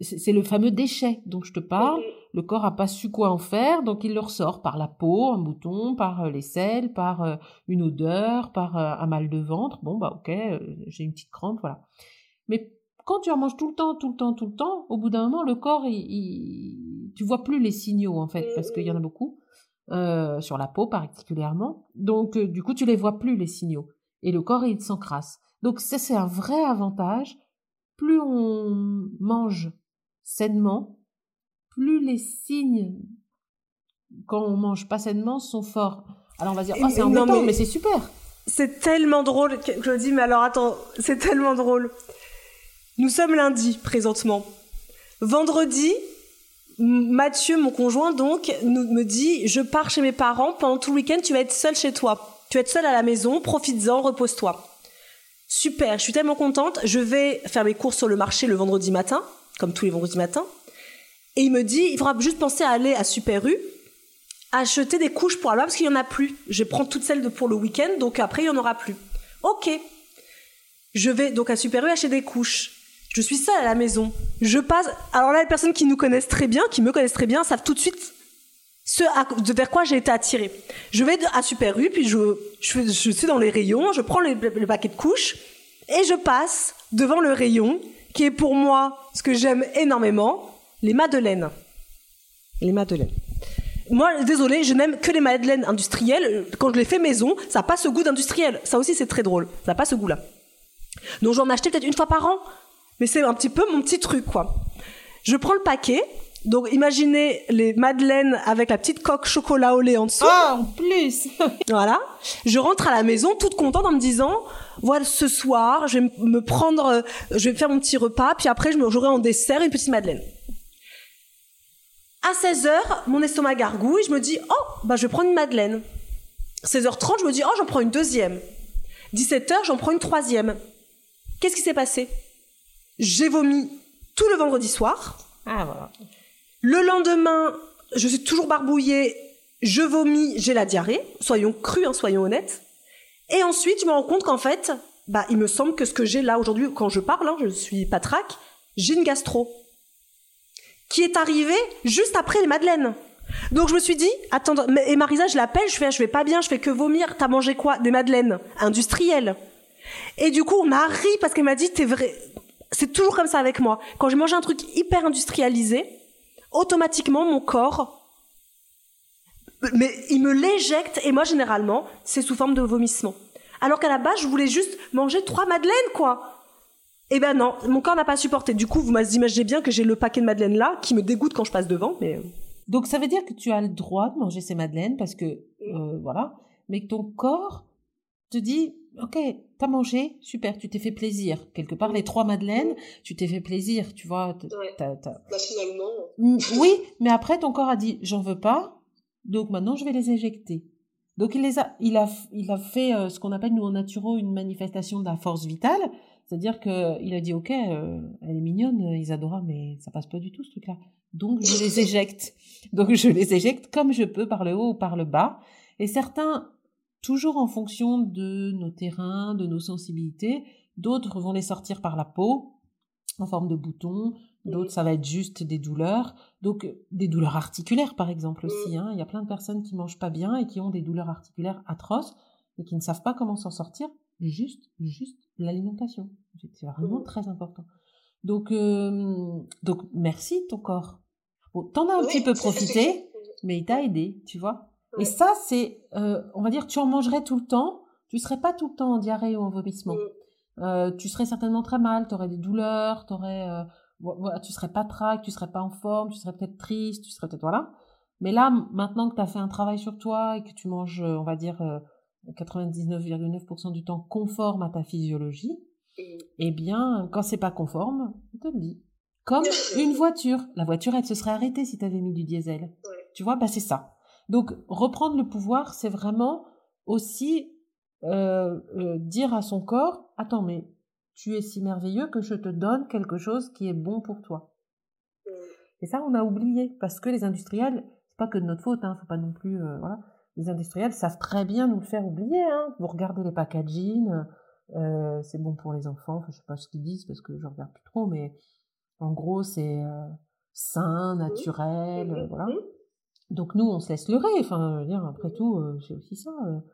c'est le fameux déchet dont je te parle. Le corps a pas su quoi en faire, donc il le ressort par la peau, un bouton, par euh, les selles, par euh, une odeur, par euh, un mal de ventre. Bon, bah ok, j'ai une petite crampe, voilà. Mais quand tu en manges tout le temps, tout le temps, tout le temps, au bout d'un moment, le corps, il, tu vois plus les signaux en fait, parce qu'il y en a beaucoup sur la peau particulièrement. Donc du coup, tu les vois plus les signaux, et le corps il s'encrasse. Donc ça c'est un vrai avantage. Plus on mange sainement, plus les signes quand on mange pas sainement sont forts. Alors on va dire, oh, c'est embêtant, mais, mais c'est super. C'est tellement drôle, je dis, mais alors attends, c'est tellement drôle. Nous sommes lundi présentement. Vendredi, Mathieu, mon conjoint, donc, nous, me dit, je pars chez mes parents, pendant tout le week-end, tu vas être seul chez toi. Tu vas être seul à la maison, profites-en, repose-toi. Super, je suis tellement contente. Je vais faire mes courses sur le marché le vendredi matin comme tous les vendredis matins. Et il me dit, il faudra juste penser à aller à Super U, acheter des couches pour Alba parce qu'il n'y en a plus. Je prends toutes celles de pour le week-end, donc après il n'y en aura plus. Ok. Je vais donc à Super U acheter des couches. Je suis seule à la maison. Je passe. Alors là, les personnes qui nous connaissent très bien, qui me connaissent très bien, savent tout de suite ce de vers quoi j'ai été attirée. Je vais à Super U, puis je, suis dans les rayons, je prends le paquet de couches et je passe devant le rayon qui est pour moi ce que j'aime énormément, les madeleines. Les madeleines. Moi, désolé, je n'aime que les madeleines industrielles. Quand je les fais maison, ça n'a pas ce goût d'industriel. Ça aussi, c'est très drôle. Ça n'a pas ce goût-là. Donc, j'en achetais peut-être une fois par an. Mais c'est un petit peu mon petit truc, quoi. Je prends le paquet. Donc, imaginez les madeleines avec la petite coque chocolat au lait en dessous. Ah, en plus Voilà. Je rentre à la maison toute contente en me disant voilà, ce soir, je vais me prendre, euh, je vais faire mon petit repas, puis après, j'aurai en dessert une petite madeleine. À 16h, mon estomac gargouille, je me dis, oh, bah, je vais prendre une madeleine. 16h30, je me dis, oh, j'en prends une deuxième. 17h, j'en prends une troisième. Qu'est-ce qui s'est passé? J'ai vomi tout le vendredi soir. Ah, voilà. Le lendemain, je suis toujours barbouillée, je vomis, j'ai la diarrhée. Soyons crus, hein, soyons honnêtes. Et ensuite, je me rends compte qu'en fait, bah, il me semble que ce que j'ai là aujourd'hui, quand je parle, hein, je suis patraque, j'ai une gastro. Qui est arrivée juste après les madeleines. Donc je me suis dit, attends, et Marisa, je l'appelle, je fais, je vais pas bien, je fais que vomir. T'as mangé quoi Des madeleines industrielles. Et du coup, on a ri parce qu'elle m'a dit, t'es vrai. C'est toujours comme ça avec moi. Quand je mange un truc hyper industrialisé, automatiquement mon corps mais il me l'éjecte et moi généralement c'est sous forme de vomissement. Alors qu'à la base je voulais juste manger trois madeleines quoi. Eh ben non, mon corps n'a pas supporté. Du coup, vous imaginez bien que j'ai le paquet de madeleines là qui me dégoûte quand je passe devant. Mais euh. donc ça veut dire que tu as le droit de manger ces madeleines parce que euh, voilà, mais que ton corps te dit ok, t'as mangé, super, tu t'es fait plaisir. Quelque part, les trois madeleines, tu t'es fait plaisir, tu vois. Bah, finalement. Mm, oui, mais après ton corps a dit j'en veux pas, donc maintenant, je vais les éjecter. Donc il les a, il a, il a fait euh, ce qu'on appelle nous en naturo une manifestation de la force vitale, c'est-à-dire que il a dit ok, euh, elle est mignonne, Isadora, mais ça passe pas du tout ce truc-là. Donc je les éjecte. Donc je les éjecte comme je peux par le haut ou par le bas. Et certains, toujours en fonction de nos terrains, de nos sensibilités, d'autres vont les sortir par la peau en forme de boutons, d'autres ça va être juste des douleurs, donc des douleurs articulaires par exemple aussi. Hein. Il y a plein de personnes qui mangent pas bien et qui ont des douleurs articulaires atroces et qui ne savent pas comment s'en sortir. Juste, juste l'alimentation, c'est vraiment très important. Donc, euh, donc merci ton corps. Bon, t'en as un petit peu profité, mais il t'a aidé, tu vois. Et ça, c'est, euh, on va dire, tu en mangerais tout le temps, tu serais pas tout le temps en diarrhée ou en vomissement. Euh, tu serais certainement très mal, tu aurais des douleurs, t'aurais, euh, voilà, tu serais pas trac, tu serais pas en forme, tu serais peut-être triste, tu serais peut-être voilà. Mais là, maintenant que tu as fait un travail sur toi et que tu manges, on va dire, 99,9% du temps conforme à ta physiologie, eh bien, quand c'est pas conforme, on te le dit. Comme une voiture. La voiture, elle se serait arrêtée si tu avais mis du diesel. Tu vois, bah c'est ça. Donc, reprendre le pouvoir, c'est vraiment aussi euh, euh, dire à son corps, attends, mais tu es si merveilleux que je te donne quelque chose qui est bon pour toi. Et ça, on a oublié, parce que les industriels, c'est pas que de notre faute, hein, faut pas non plus, euh, voilà. Les industriels savent très bien nous le faire oublier, hein. Vous regardez les packaging, euh, c'est bon pour les enfants, enfin, je sais pas ce qu'ils disent parce que je regarde plus trop, mais en gros, c'est sain, naturel, voilà. Donc nous, on se laisse leurrer. Enfin, dire, après tout, c'est aussi ça,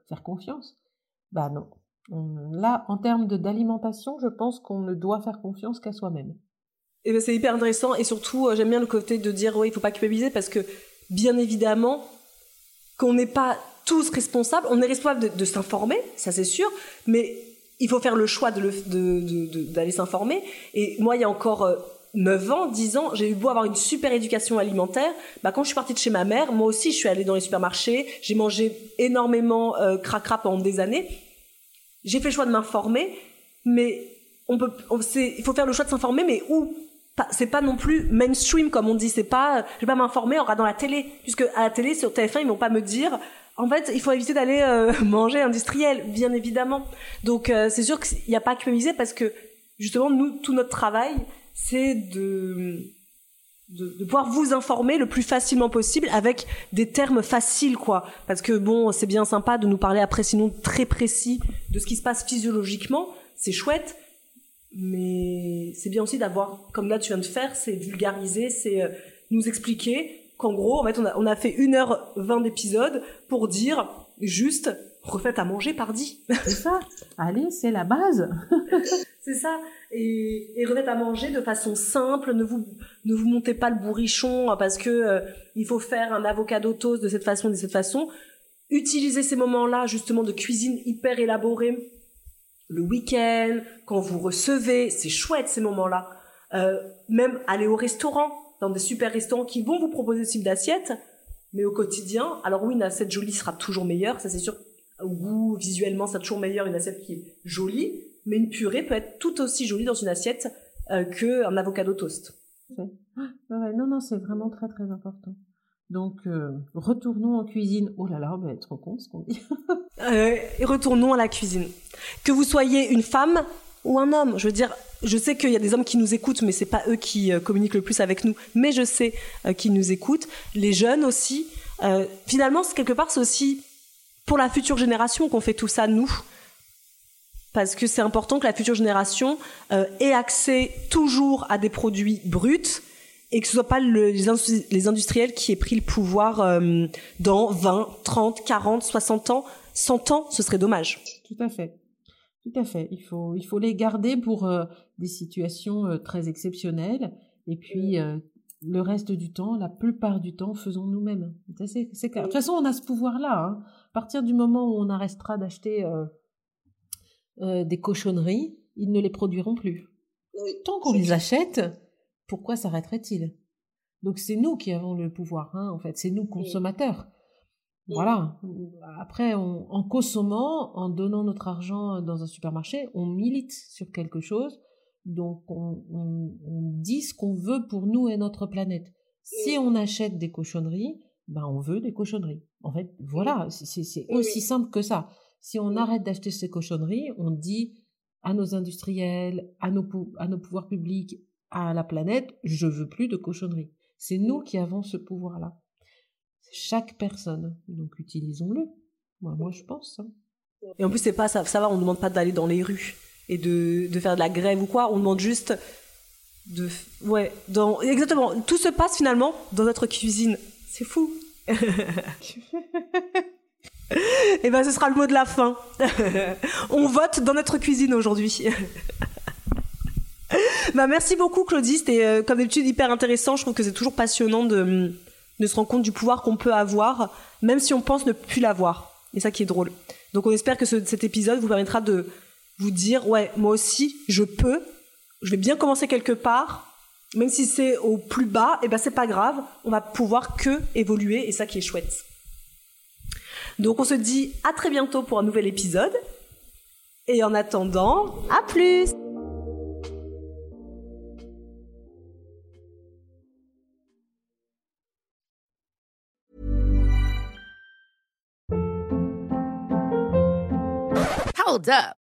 faire confiance. Bah non. Là, en termes d'alimentation, je pense qu'on ne doit faire confiance qu'à soi-même. Et ben, c'est hyper intéressant et surtout, euh, j'aime bien le côté de dire, oui, il faut pas culpabiliser parce que, bien évidemment, qu'on n'est pas tous responsables, on est responsable de, s'informer, ça c'est sûr, mais il faut faire le choix d'aller de, de, s'informer. Et moi, il y a encore 9 euh, ans, 10 ans, j'ai eu beau avoir une super éducation alimentaire, bah quand je suis partie de chez ma mère, moi aussi je suis allée dans les supermarchés, j'ai mangé énormément euh, cracra pendant des années, j'ai fait le choix de m'informer, mais on peut, il faut faire le choix de s'informer, mais où c'est pas non plus mainstream comme on dit. C'est pas, je vais pas m'informer en regardant la télé, puisque à la télé sur TF1 ils vont pas me dire. En fait, il faut éviter d'aller euh, manger industriel, bien évidemment. Donc euh, c'est sûr qu'il n'y a pas que miser parce que justement nous tout notre travail c'est de de, de, pouvoir vous informer le plus facilement possible avec des termes faciles quoi. Parce que bon c'est bien sympa de nous parler après sinon très précis de ce qui se passe physiologiquement. C'est chouette. Mais c'est bien aussi d'avoir comme là tu viens de faire c'est vulgariser c'est euh, nous expliquer qu'en gros en fait on a, on a fait 1h20 d'épisode pour dire juste refaites à manger pardi c'est ça allez c'est la base c'est ça et, et remettre à manger de façon simple. Ne vous ne vous montez pas le bourrichon hein, parce que euh, il faut faire un avocado toast de cette façon, de cette façon. Utilisez ces moments-là justement de cuisine hyper élaborée le week-end, quand vous recevez, c'est chouette ces moments-là. Euh, même aller au restaurant, dans des super restaurants qui vont vous proposer ce type d'assiette, mais au quotidien, alors oui, une assiette jolie sera toujours meilleure, ça c'est sûr. Au goût, visuellement, c'est toujours meilleur une assiette qui est jolie, mais une purée peut être tout aussi jolie dans une assiette euh, qu'un avocado toast. non, non, c'est vraiment très très important. Donc, euh, retournons en cuisine. Oh là là, on va être con ce qu'on dit. euh, et retournons à la cuisine. Que vous soyez une femme ou un homme, je veux dire, je sais qu'il y a des hommes qui nous écoutent, mais c'est pas eux qui euh, communiquent le plus avec nous. Mais je sais qu'ils nous écoutent. Les jeunes aussi. Finalement, quelque part, c'est aussi pour la future génération qu'on fait tout ça, nous parce que c'est important que la future génération euh, ait accès toujours à des produits bruts et que ce soit pas le, les, industriels qui aient pris le pouvoir euh, dans 20, 30, 40, 60 ans. 100 ans, ce serait dommage. Tout à fait. Tout à fait. Il faut, il faut les garder pour euh, des situations très exceptionnelles. Et puis, le reste du temps, la plupart du temps, faisons nous-mêmes. C'est, c'est clair. De toute façon, on a ce pouvoir-là. Hein. À partir du moment où on arrêtera d'acheter euh, des cochonneries, ils ne les produiront plus. Tant qu'on les achète, pourquoi s'arrêterait-il Donc c'est nous qui avons le pouvoir, hein, en fait, c'est nous consommateurs. Voilà. Après, en consommant, en donnant notre argent dans un supermarché, on milite sur quelque chose. Donc, on, on dit ce qu'on veut pour nous et notre planète. Si on achète des cochonneries, ben on veut des cochonneries. En fait, voilà, c'est aussi simple que ça. Si on arrête d'acheter ces cochonneries, on dit à nos industriels, à nos, à nos pouvoirs publics, à la planète, je veux plus de cochonneries. C'est nous qui avons ce pouvoir-là. Chaque personne. Donc utilisons-le. Moi, moi, je pense. Hein. Et en plus, c'est pas ça, ça va, on ne demande pas d'aller dans les rues et de, de faire de la grève ou quoi. On demande juste de. Ouais, dans. Exactement. Tout se passe finalement dans notre cuisine. C'est fou. Et eh ben, ce sera le mot de la fin. on vote dans notre cuisine aujourd'hui. bah, merci beaucoup, Claudie. C'était, euh, comme d'habitude, hyper intéressant. Je trouve que c'est toujours passionnant de, de se rendre compte du pouvoir qu'on peut avoir, même si on pense ne plus l'avoir. Et ça qui est drôle. Donc, on espère que cet épisode vous permettra de vous dire, ouais, moi aussi, je peux. Je vais bien commencer quelque part. Même si c'est au plus bas, et eh ben c'est pas grave. On va pouvoir que évoluer et ça qui est chouette. Donc on se dit à très bientôt pour un nouvel épisode. Et en attendant, à plus Hold up.